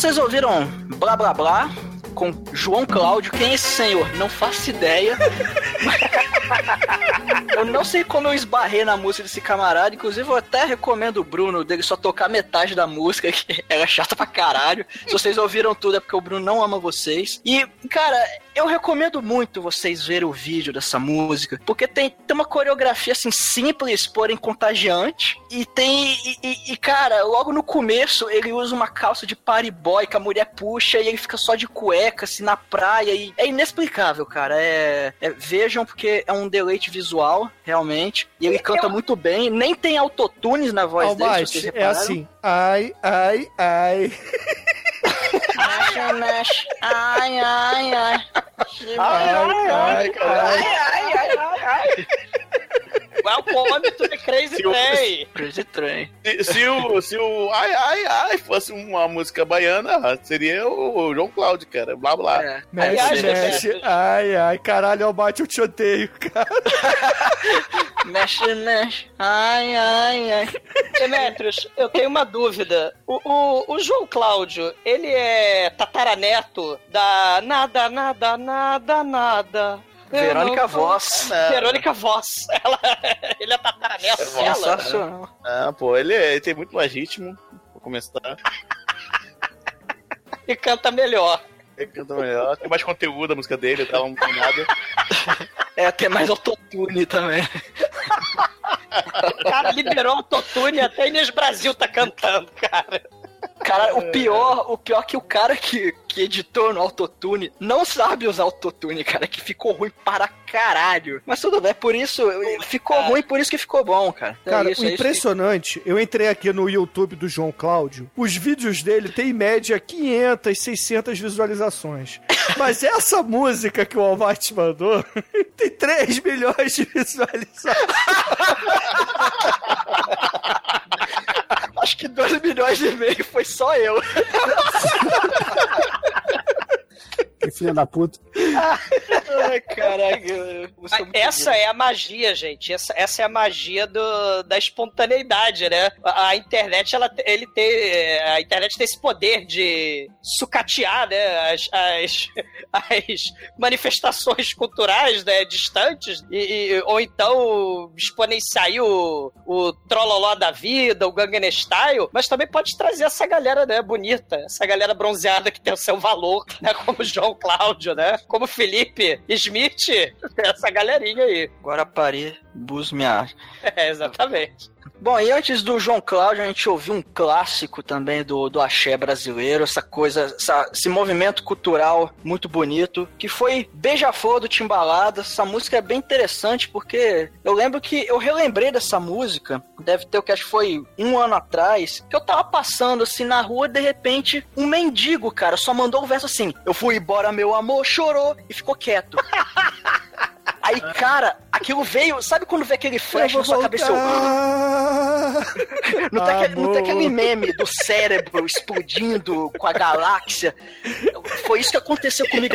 vocês ouviram Blá Blá Blá com João Cláudio? Quem é esse senhor? Não faço ideia. *laughs* eu não sei como eu esbarrei na música desse camarada. Inclusive, eu até recomendo o Bruno dele só tocar metade da música, que *laughs* era chata pra caralho. Se vocês ouviram tudo, é porque o Bruno não ama vocês. E, cara, eu recomendo muito vocês verem o vídeo dessa música, porque tem, tem uma coreografia assim simples, porém contagiante. E tem. E, e- e, cara, logo no começo ele usa uma calça de party boy que a mulher puxa e ele fica só de cueca, assim, na praia. E é inexplicável, cara. É, é- vejam, porque é um deleite visual, realmente. E ele canta muito bem. Nem tem autotunes na voz dele. se vocês é assim. Ai, ai, ai. *laughs* Mexe, mexe. Ai, ai, ai. Ai, ai, ai, ai, ai, ai, ai. Welcome to the Crazy Se o- Train. Crazy Train. Se, se o, se o Ai Ai Ai fosse uma música baiana, seria o João Cláudio, cara. Blá blá. É. Mexe, Aliás, mexe. Ai, ai. Caralho, eu te odeio, cara. *laughs* Mexe, mexe. Ai, ai, ai. Demetrius, eu tenho uma dúvida. O, o, o João Cláudio, ele é tataraneto da nada, nada, nada, nada. Eu Verônica não- Voss. Verônica Voss. Ela, ele é tataraneto dela. Sensacional. Ah, pô, ele, é- ele tem muito mais ritmo. Vou começar. E canta melhor. Ele canta melhor. Tem mais conteúdo a música dele, tá? Não tem nada. É, tem mais autotune também. *laughs* O cara liberou autotune até Inês Brasil tá cantando, cara. Cara, o pior, o pior é que o cara que, que editou no autotune não sabe usar autotune, cara, que ficou ruim para caralho. Mas tudo bem, por isso, ficou ruim, por isso que ficou bom, cara. É Cara, isso, o é isso. impressionante, eu entrei aqui no YouTube do João Cláudio, os vídeos dele têm em média 500, 600 visualizações. *laughs* Mas essa música que o Almighty mandou *laughs* tem 3 milhões de visualizações. *laughs* Acho que 2 milhões e meio foi só eu. *laughs* Que filha da puta. Ai, caraca. Essa é a magia, gente. Essa, essa é a magia do, da espontaneidade, né? A, a internet, ela, ele tem, a internet tem esse poder de sucatear, né? As, as, *laughs* as manifestações culturais, né? Distantes. E, e- ou então exponenciar o, o trololó da vida, o Gangnam Style. Mas também pode trazer essa galera, né? Bonita. Essa galera bronzeada que tem o seu valor, né? *laughs* Como João Cláudio, né? Como Felipe Smith. *laughs* Essa galerinha aí. Guarapari, Busmiar. *laughs* É, exatamente. Bom, e antes do João Cláudio, a gente ouviu um clássico também do, do axé brasileiro, essa coisa, essa- esse movimento cultural muito bonito, que foi Beija-Flor do Timbalada. Essa música é bem interessante porque eu lembro que eu relembrei dessa música, deve ter o que acho que foi um ano atrás, que eu tava passando assim na rua de repente um mendigo, cara, só mandou um verso assim: Eu fui embora, meu amor, chorou e ficou quieto. *laughs* Aí, cara, aquilo veio. Sabe quando vê aquele flash na sua cabeça? Eu, não, tem aquele, não tem aquele meme do cérebro explodindo com a galáxia. Foi isso que aconteceu comigo.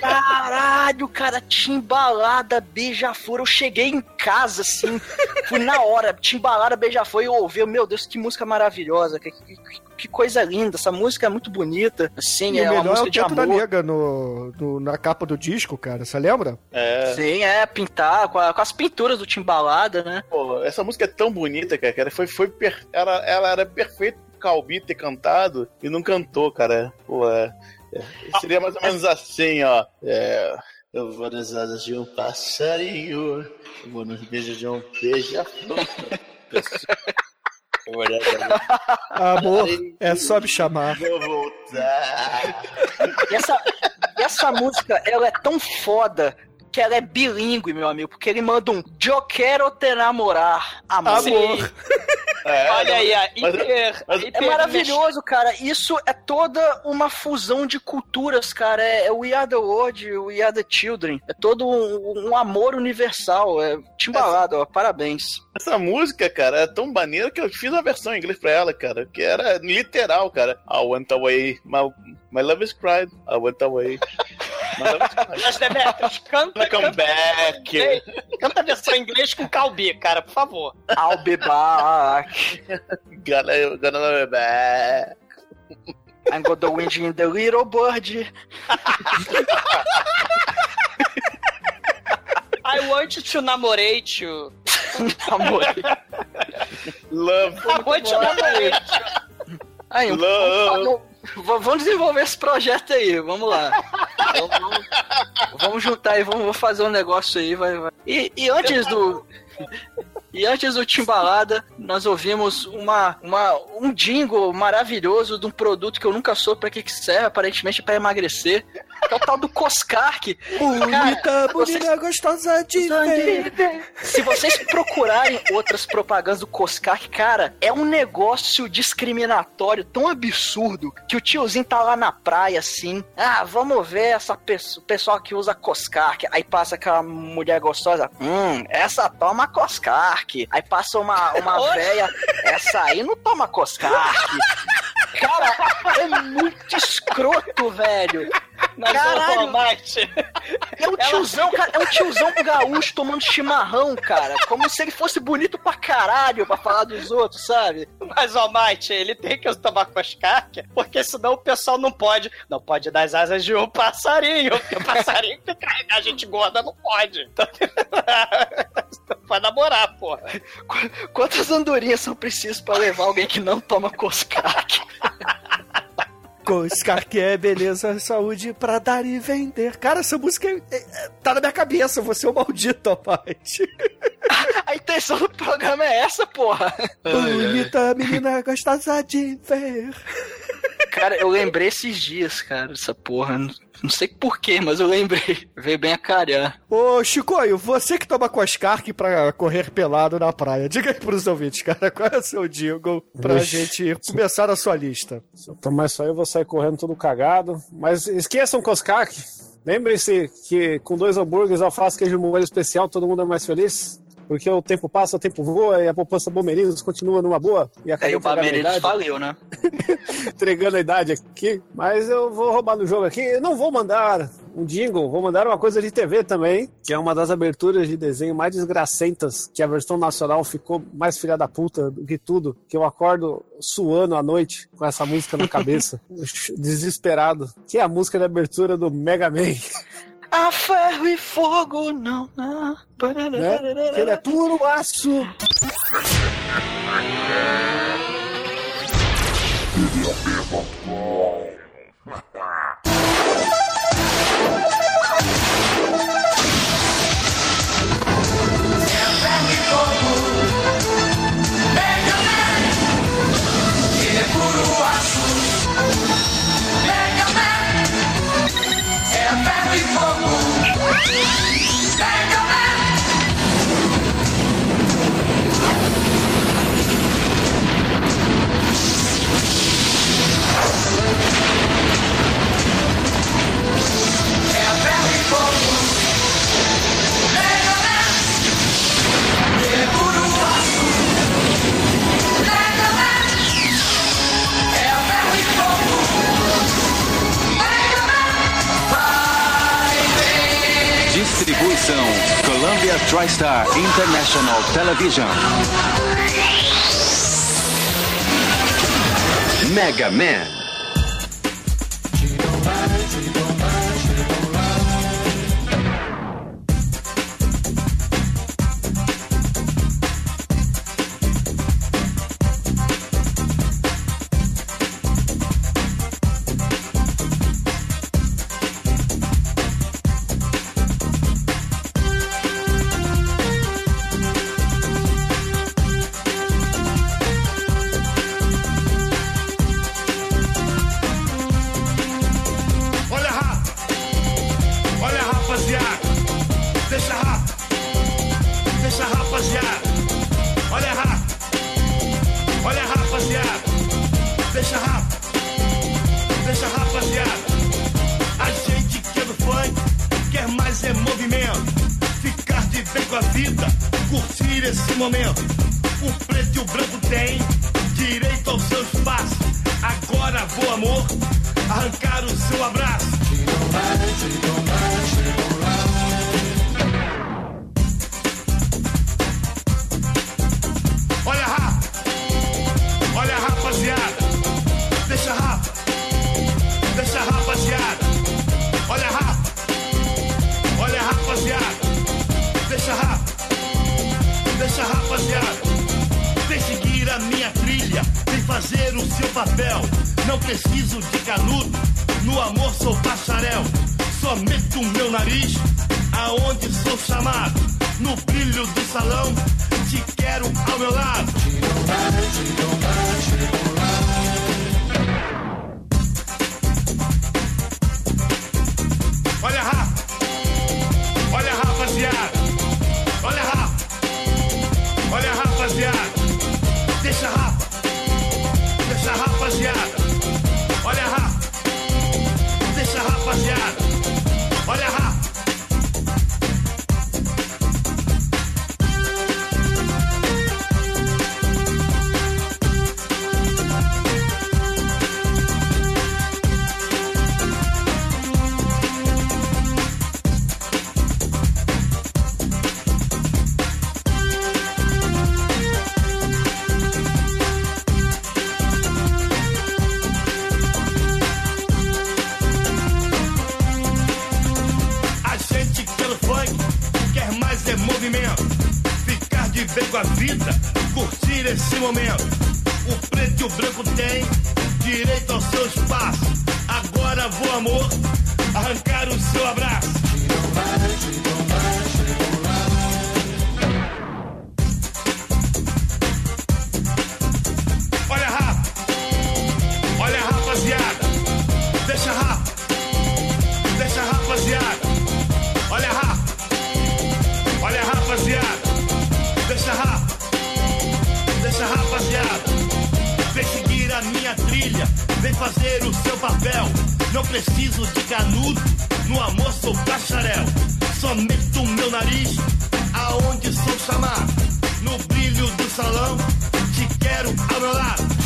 Caralho, cara, timbalada, beija-flor. Eu cheguei em casa, assim, fui na hora, timbalada, beija-flor, e eu ouvi, meu Deus, que música maravilhosa, que, que- que- que coisa linda. Essa música é muito bonita, assim, E é o uma melhor é música o de Teto da amor. Nega no, no- na capa do disco, cara. Você lembra? É. Sim, é, pintar com, a- com as pinturas do Timbalada, né? Pô, essa música é tão bonita, cara. que Ela foi, foi per- ela, ela era perfeita pro Calbi ter cantado e não cantou, cara. Pô, é- é- seria mais ou menos assim, ó. É, eu vou nas asas de um passarinho, eu vou nos beijos de um beija-flor. *laughs* Amor, é só me chamar. Vou voltar. E essa, essa música, ela é tão foda que ela é bilíngue, meu amigo, porque ele manda um Eu quero te namorar, amor. Amor. *laughs* É, Olha aí, a mas- hiper, mas- É hiper maravilhoso, cara. Isso é toda uma fusão de culturas, cara. É, é We Are the World, We Are the Children. É todo um, um amor universal. É timbalado, ó. Parabéns. Essa música, cara, é tão maneira que eu fiz uma versão em inglês pra ela, cara, que era literal, cara. I went away, my, my love is cried, I went away. Mas, Demetrius, canta. Comeback. Canta a versão em inglês com Calbi, cara, por favor. I'll be back. Gonna, gonna be back. I'm got the wind in the little bird. I want to namorate you. Namorate. Love. I want to namorate you. Aí, Love. vamos, vamos- vamos desenvolver esse projeto aí, vamos lá. Vamos, vamos- vamos juntar e vamos fazer um negócio aí. Vai, vai. E, e antes do. E antes do Timbalada, nós ouvimos uma, uma, um jingle maravilhoso de um produto que eu nunca soube pra que que serve, aparentemente pra emagrecer, que é o tal do Coscark. Bonita, vocês- bonita, gostosa de ver. se vocês procurarem outras propagandas do Coscark, cara, é um negócio discriminatório tão absurdo que o tiozinho tá lá na praia assim. Ah, vamos ver essa pessoa, o pessoal que usa Coscark. Aí passa aquela mulher gostosa. Hum, essa toma Coscark. Aí passa uma, uma véia. Essa aí não toma Coscark. Cara, é muito escroto, velho. Mas, Caralho. Mate, É um tiozão, cara, é um tiozão gaúcho tomando chimarrão, cara. Como se ele fosse bonito pra caralho pra falar dos outros, sabe? Mas, ó, Mate, ele tem que tomar coscarque, porque senão o pessoal não pode. Não pode dar as asas de um passarinho, porque o passarinho que carregar gente gorda não pode. Então, *laughs* vai namorar, porra. Qu- Quantas andorinhas são precisas pra levar alguém que não toma coscaque? *laughs* Que é beleza, saúde pra dar e vender. Cara, essa música é- é- tá na minha cabeça. Você é o maldito, rapaz. *laughs* A intenção do programa é essa, porra. Bonita menina gostosa de ver. Cara, eu lembrei esses dias, cara, dessa porra. Não- sei porquê, mas eu lembrei. Veio bem a calhar. Ô, Chicoio, você que toma Coscark pra correr pelado na praia. Diga aí pros ouvintes, cara, qual é o seu jingle pra Vixe. gente começar a sua lista. Se eu tomar isso aí, eu vou sair correndo todo cagado. Mas esqueçam Coscac. Lembrem-se que com dois hambúrgueres, alface, queijo molho especial, todo mundo é mais feliz. Porque o tempo passa, o tempo voa e a poupança Bomerinos continua numa boa. E acaba Aí o entregando a Bamerinos idade. valeu, né? *laughs* entregando a idade aqui. Mas eu vou roubar no jogo aqui. Eu não vou mandar um jingle, vou mandar uma coisa de TV também, que é uma das aberturas de desenho mais desgracentas, que a versão nacional ficou mais filha da puta do que tudo, que eu acordo suando à noite com essa música na cabeça, *laughs* desesperado, que é a música de abertura do Mega Man, A ferro e fogo, não, não. né? Ele é puro aço. *laughs* Yeah. Distribuição Columbia TriStar International Television. Mega Man. Ficar de bem com a vida, curtir esse momento. O preto e o branco têm direito ao seu espaço. Agora vou, amor, arrancar o seu abraço. Olha a fazer o seu papel. Não preciso de canudo, no amor sou bacharel. Só meto meu nariz aonde sou chamado. No brilho do salão, te quero ao meu lado.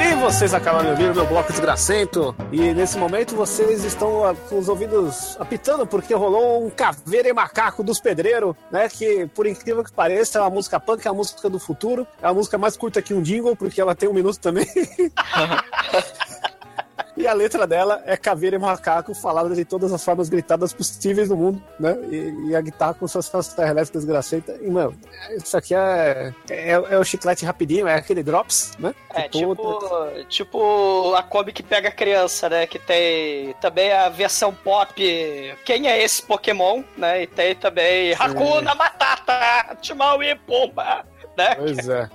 E vocês acabaram de ouvir o meu bloco desgracento. E nesse momento vocês estão com os ouvidos apitando porque rolou um caveira e macaco dos pedreiros, né? Que por incrível que pareça é uma música punk, é a música do futuro. É a música mais curta que um jingle, porque ela tem um minuto também. *laughs* E a letra dela é caveira e macaco falada de todas as formas gritadas possíveis no mundo, né? E, e a guitarra com suas forças elétricas graceitas. E, mano, isso aqui é, é, é o chiclete rapidinho, é aquele drops, né? É, tipo, todo- tipo a Kombi que pega a criança, né? Que tem também a versão pop Quem é esse Pokémon, né? E tem também Hakuna Matata, Timão e Pumba, né? Pois é.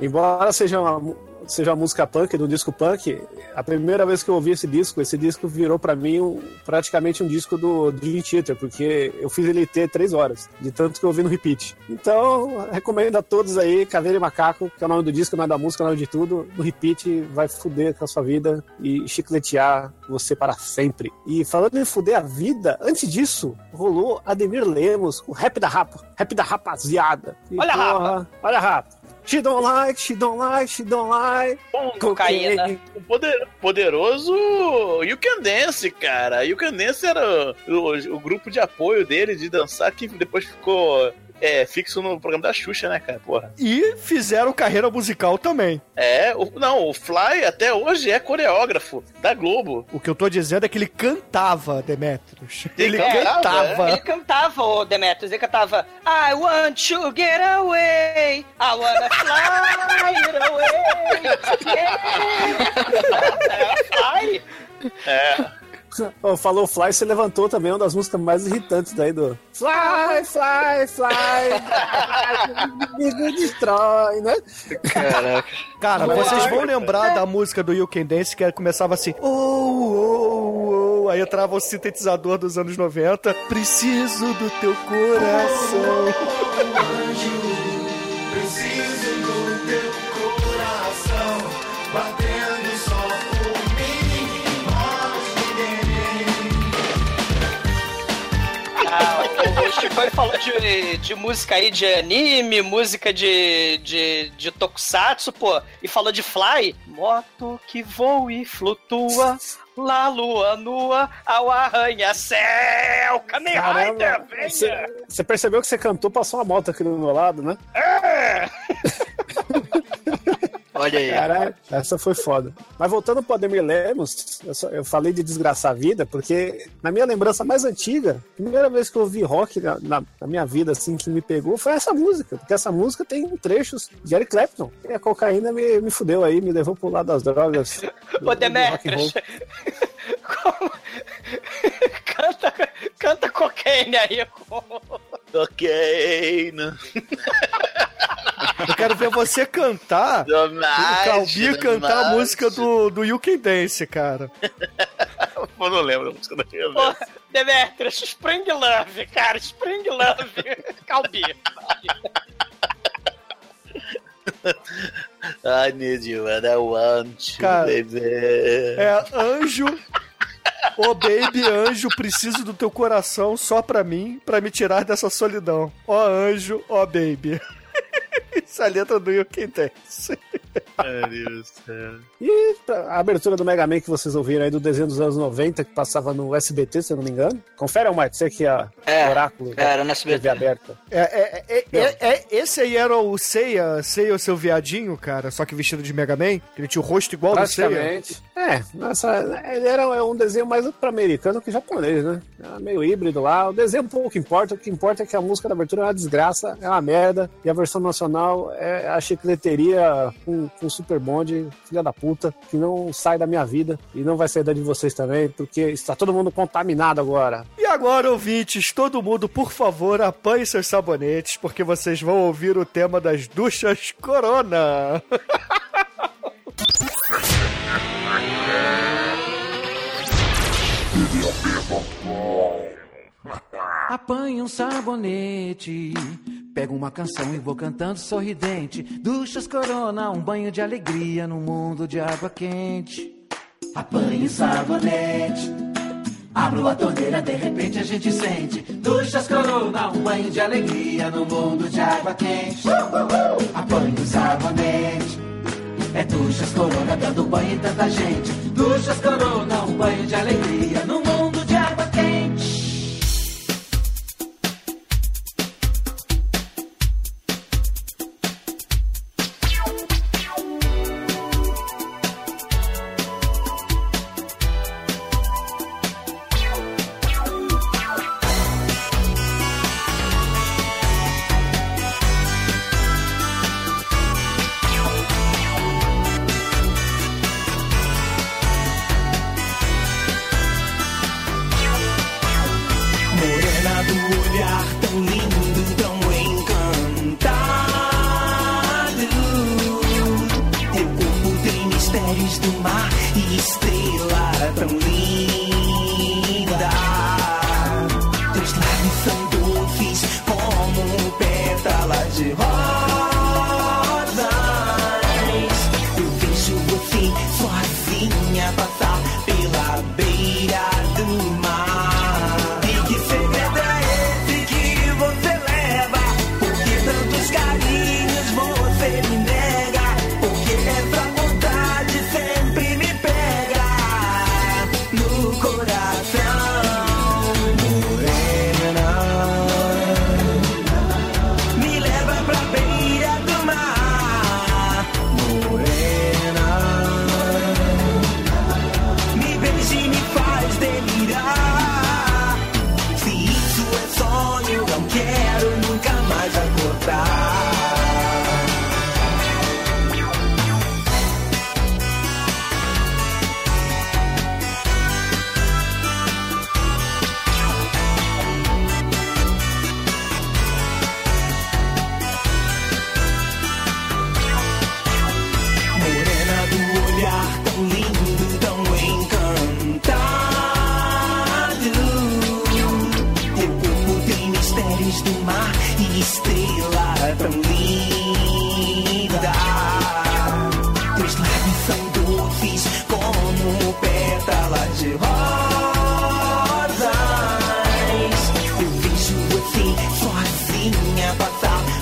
Embora seja uma, seja uma música punk, do disco punk, a primeira vez que eu ouvi esse disco, esse disco virou pra mim um- praticamente um disco do Dream Theater, porque eu fiz ele ter três horas, de tanto que eu ouvi no repeat. Então, recomendo a todos aí, Caveira e Macaco, que é o nome do disco, o nome da música, o nome de tudo, no repeat, vai fuder com a sua vida e chicletear você para sempre. E falando em fuder a vida, antes disso, rolou Ademir Lemos com Rap da Rapa, Rap da Rapaziada. E, Olha a Rapa. porra, Olha a Rapa. She don't like, she don't like, she don't like. cocaína. O poder- poderoso You Can Dance, cara. You Can Dance era o, o grupo de apoio dele de dançar que depois ficou é, fixo no programa da Xuxa, né, cara? Porra. E fizeram carreira musical também. É, o, não, o Fly até hoje é coreógrafo da Globo. O que eu tô dizendo é que ele cantava, Demetrius. Ele Ele cantava, cantava. Ele cantava, o Demetrius, ele cantava I want to get away, I wanna fly away. *laughs* Yeah. Fly. *laughs* É. Oh, falou Fly, você levantou também uma das músicas mais irritantes daí do Fly, fly, fly, *laughs* me destrói, né? Caraca. Cara, Mas- vocês vão lembrar da música do You Can Dance que começava assim, oh, oh, oh, aí entrava o sintetizador dos anos 90, preciso do teu coração. Chico falou de, de música aí de anime, música de, de, de tokusatsu, pô, e falou de Fly. Moto que voa e flutua, lá lua nua, ao arranha-céu, Kamen Rider, você percebeu que você cantou, passou uma moto aqui do meu lado, né? É! *laughs* Olha aí. Caralho, essa foi foda. Mas voltando pro Ademir Lemos, eu, só- eu falei de desgraçar a vida, porque na minha lembrança mais antiga, a primeira vez que eu ouvi rock na, na- na minha vida, assim, que me pegou, foi essa música. Porque essa música tem trechos de Eric Clapton. E a cocaína me, me fudeu aí, me levou pro lado das drogas. Ô, Demetrius, *laughs* *laughs* canta, canta cocaine aí. Ok, né? *laughs* Eu quero ver você cantar, o Calbi cantar a música do, do You Can Dance, cara. *laughs* Eu não lembro da música da minha Ô, Demetrius, Spring Love, cara, Spring Love, Calbi. I need you and I want you, Cara, baby. É anjo. Ô baby, anjo, preciso do teu coração só pra mim, pra me tirar dessa solidão. Ó anjo, ó baby. *laughs* Isso é a letra do Dance. Céu. E a abertura do Mega Man que vocês ouviram aí do desenho dos anos 90, que passava no SBT, se eu não me engano. Confere, Almar, você que é, É, oráculo. era no SBT. TV aberta. É, é, é, é, é- esse aí era o Seiya, Seiya, o seu viadinho, cara, só que vestido de Mega Man, que ele tinha o rosto igual do Seiya. É, nossa, ele era um desenho mais para americano que japonês, né? Era meio híbrido lá. O desenho pouco importa, o que importa é que a música da abertura é uma desgraça, é uma merda, e a versão nacional é a chicleteria com, com super bonde, filha da puta, que não sai da minha vida e não vai sair da de vocês também, porque está todo mundo contaminado agora. E agora, ouvintes, todo mundo, por favor, apanhe seus sabonetes, porque vocês vão ouvir o tema das duchas Corona. Apanhe um sabonete, pego uma canção e vou cantando sorridente. Duchas corona, um banho de alegria num mundo de água quente. Apanhe um sabonete, abro a torneira, de repente a gente sente. Duchas corona, um banho de alegria num mundo de água quente. Apanhe um sabonete, é duchas corona dando banho em tanta gente. Duchas corona, um banho de alegria num stop.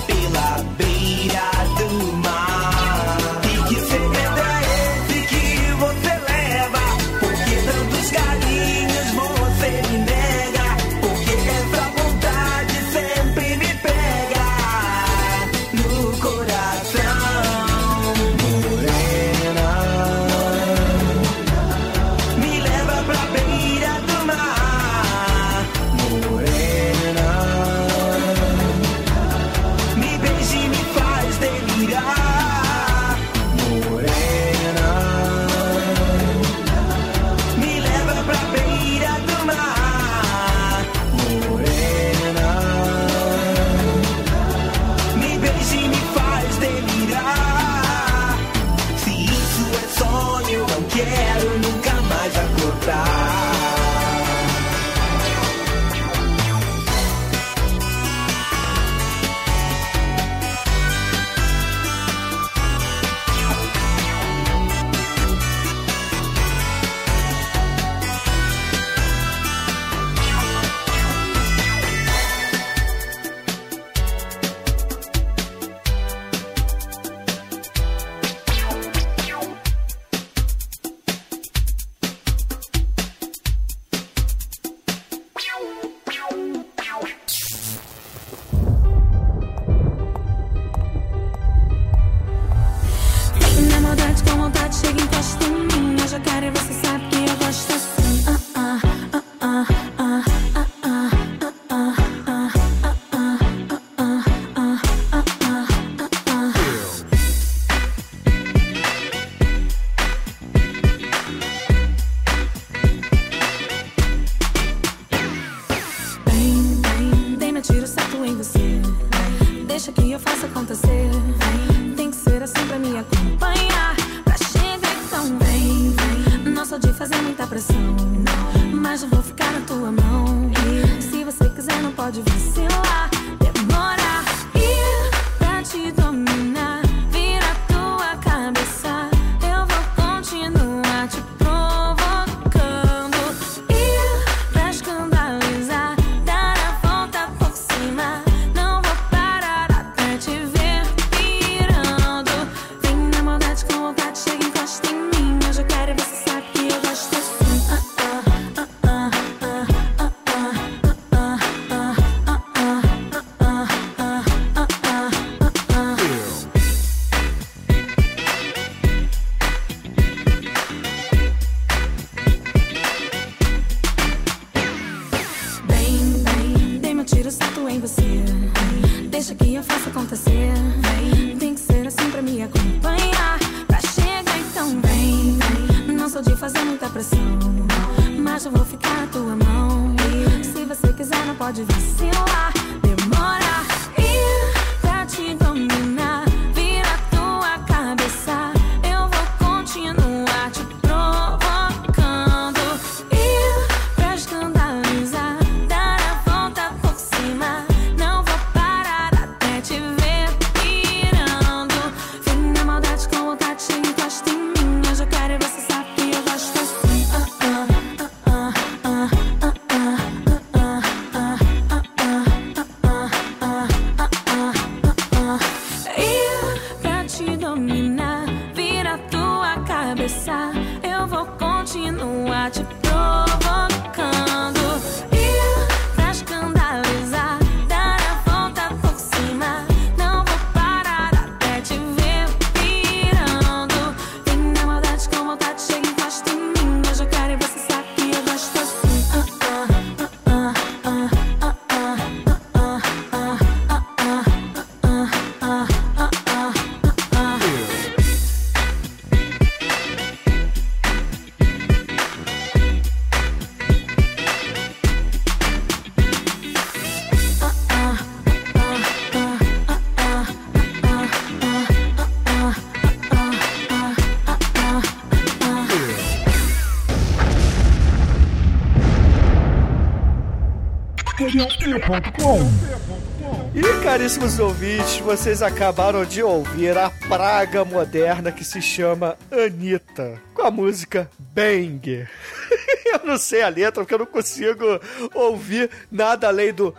Caríssimos ouvintes, vocês acabaram de ouvir a praga moderna que se chama Anitta, com a música Banger. *laughs* Eu não sei a letra porque eu não consigo ouvir nada além do. *laughs*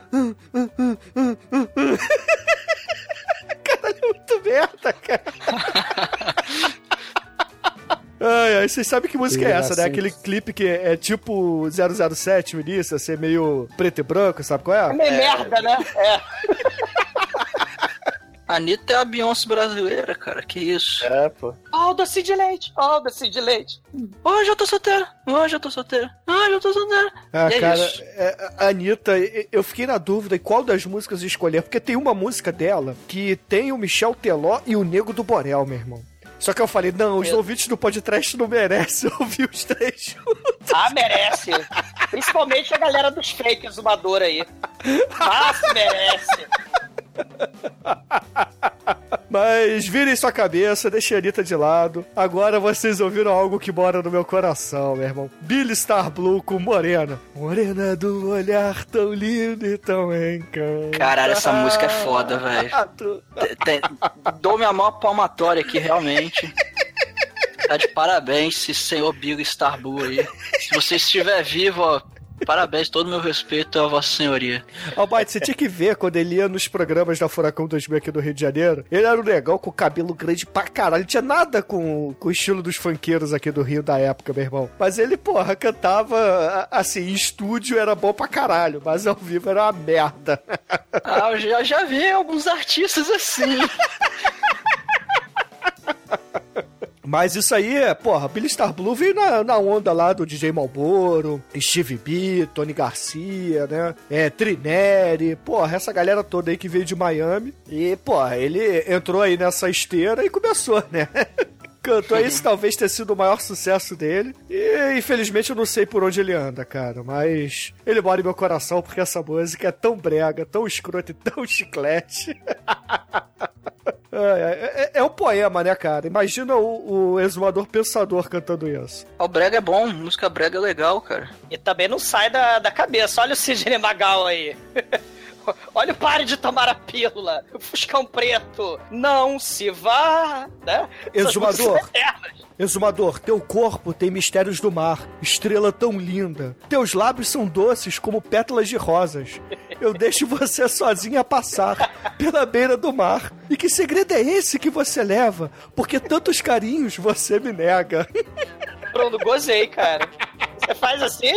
Caralho, é muito merda, cara. *laughs* Ai, ai, vocês sabem que música é essa, né? Engraçado. Aquele clipe que é tipo 007 no início, ser meio preto e branco, sabe qual é? É meio merda, né? É. Anitta é a Beyoncé brasileira, cara. Que isso. É, pô. Ó, o doce de leite. Ó, o doce de leite. Hoje eu tô solteira. Hoje eu tô solteira. Hoje eu tô solteira. Ah, E é cara, isso. é, Anitta, eu fiquei na dúvida em qual das músicas escolher, porque tem uma música dela que tem o Michel Teló e o Nego do Borel, meu irmão. Só que eu falei, não, os ouvintes do podcast não merecem *laughs* ouvir os três juntos. Ah, merece. Principalmente a galera dos fake zumador aí. *laughs* Ah, merece. Mas virem sua cabeça, deixem a Anitta de lado. Agora vocês ouviram algo que mora no meu coração, meu irmão. Billy Star Blue com Morena. Morena do olhar tão lindo e tão encantado. Caralho, essa música é foda, velho. Dou minha mão palmatória aqui, realmente. Tá de parabéns, esse senhor Big Star Blue aí. Se você estiver vivo, ó, parabéns, todo meu respeito a Vossa Senhoria. Albaite, você tinha que ver quando ele ia nos programas da Furacão 2000 aqui do Rio de Janeiro. Ele era um negão com o cabelo grande pra caralho. Não tinha nada com, com o estilo dos funkeiros aqui do Rio da época, meu irmão. Mas ele, porra, cantava assim, em estúdio era bom pra caralho, mas ao vivo era uma merda. *laughs* Ah, eu já, já vi alguns artistas assim. *laughs* Mas isso aí, porra, Billy Star Blue veio na, na onda lá do DJ Malboro, Steve B, Tony Garcia, né? É, Trineri, porra, essa galera toda aí que veio de Miami. E, porra, ele entrou aí nessa esteira e começou, né? *laughs* Cantou isso, talvez tenha sido o maior sucesso dele. E infelizmente eu não sei por onde ele anda, cara. Mas ele mora em meu coração porque essa música é tão brega, tão escrota e tão *laughs* chiclete. *laughs* É, é, é um poema, né, cara? Imagina o, o exumador pensador cantando isso. O brega é bom, música brega é legal, cara. E também não sai da, da cabeça. Olha o Sidney Magal aí. *laughs* *laughs* Olha o pare de tomar a pílula. Fuscão Preto. Não se vá. Né? Exumador. Exumador, teu corpo tem mistérios do mar, estrela tão linda. Teus lábios são doces como pétalas de rosas. Eu deixo você sozinha passar pela beira do mar. E que segredo é esse que você leva? Porque tantos carinhos você me nega. *laughs* Pronto, gozei, cara. Você faz assim?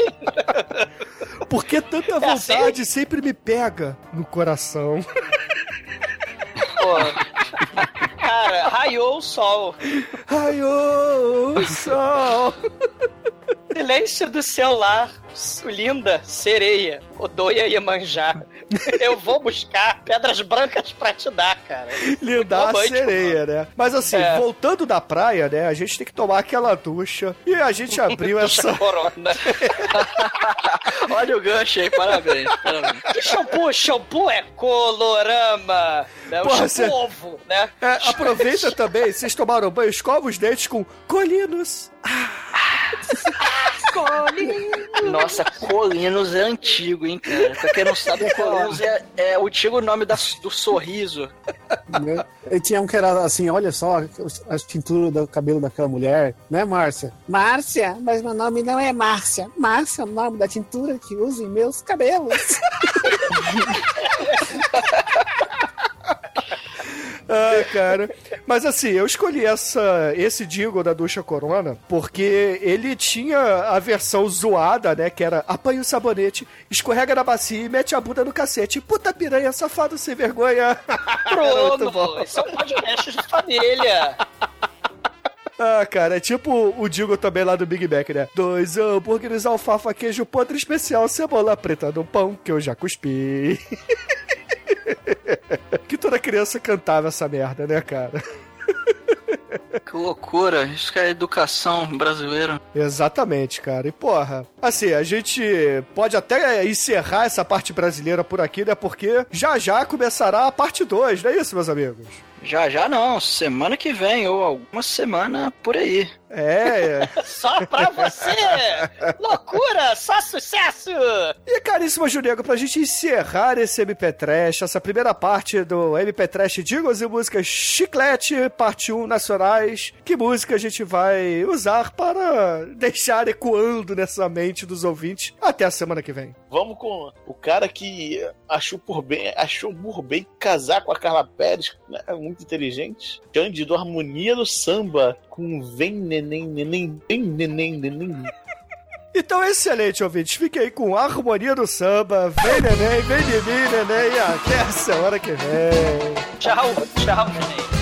Porque tanta É assim? vontade sempre me pega no coração. Pô. Cara, raiou o sol. Raiou o sol. Silêncio do celular. Linda sereia. Odoia Iemanjá. Eu vou buscar pedras brancas pra te dar, cara. Linda a sereia, né? Mas assim, É. voltando da praia, né? A gente tem que tomar aquela ducha. E a gente abriu *laughs* essa. Corona. *laughs* Olha o gancho aí, parabéns, parabéns. Que *laughs* shampoo? Shampoo é colorama. Né? O Porra, shampoo cê- ovo, né? É, aproveita também, vocês tomaram banho, escova os dentes com colinos. Nossa, Colinos é antigo, hein, cara. Pra quem não sabe, *laughs* Colinos é, é o antigo nome da- do sorriso. né? E tinha um que era assim, olha só, a tintura do cabelo daquela mulher, né, Márcia? Márcia, mas meu nome não é Márcia. Márcia é o nome da tintura que uso em meus cabelos. *laughs* Ah, cara. Mas assim, eu escolhi essa, esse jingle da Ducha Corona porque ele tinha a versão zoada, né? Que era apanha o sabonete, escorrega na bacia e mete a bunda no cacete. Puta piranha, safado sem vergonha. *laughs* Pronto, isso é um podcast de família. Ah, cara, é tipo o Digo também lá do Big Mac, né? Dois hambúrgueres, alfafa, queijo podre especial, cebola preta no pão que eu já cuspi. *laughs* que toda criança cantava essa merda, né, cara? Que loucura, isso que é educação brasileira. Exatamente, cara. E porra, assim, a gente pode até encerrar essa parte brasileira por aqui, né? Porque já já começará a parte 2, não é isso, meus amigos? Já já não, semana que vem ou alguma semana por aí. É. Só pra você! Loucura! Só sucesso! E caríssimo Junego, pra gente encerrar esse MP Trash, essa primeira parte do MP Trash Jingles e Músicas Chiclete, parte 1 nacionais, que música a gente vai usar para deixar ecoando nessa mente dos ouvintes até a semana que vem? Vamos com o cara que achou por bem, achou por bem casar com a Carla Pérez, né? muito inteligente. Cândido Harmonia do Samba, com Vem Neném, Neném, Vem Neném, Neném. Então, excelente, ouvintes. Fique aí com a harmonia do samba. Vem, neném, vem de mim, neném. E até a semana que vem. Tchau, tchau, neném.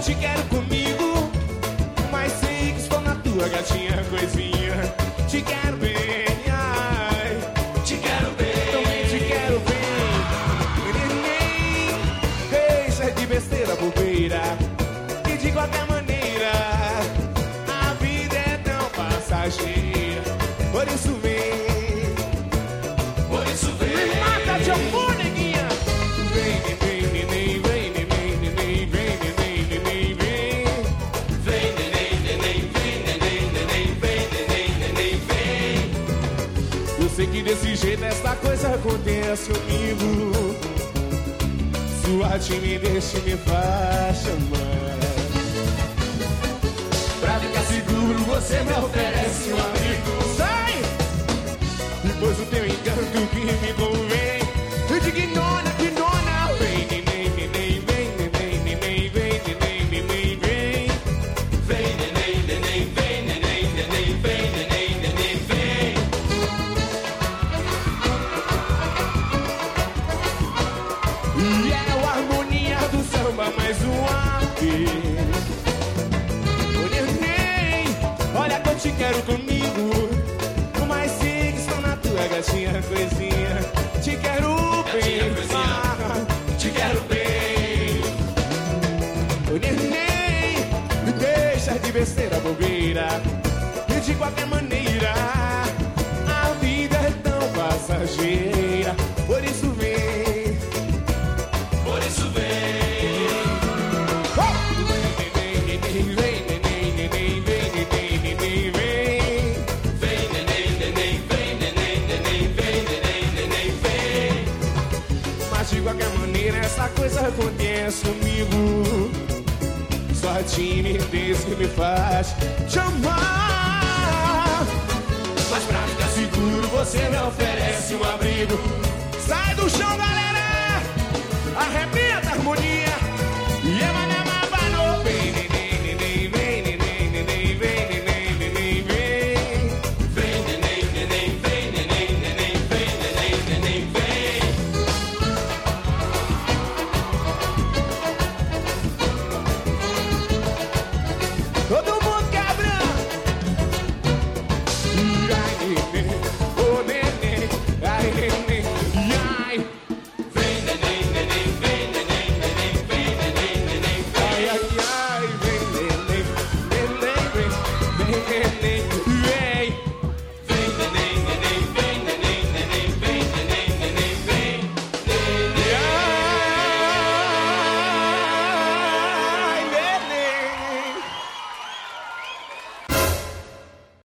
Te quero essa coisa acontece comigo. Sua timidez me faz chamar. Pra ficar seguro, você me oferece um bobeira. E de qualquer maneira, a vida é tão passageira. Por isso vem, por isso vem. Mas de qualquer maneira essa coisa acontece comigo a timidez que me faz te amar. Mas pra ficar seguro, você me oferece um abrigo. Sai do chão, galera! Arrebenta a harmonia!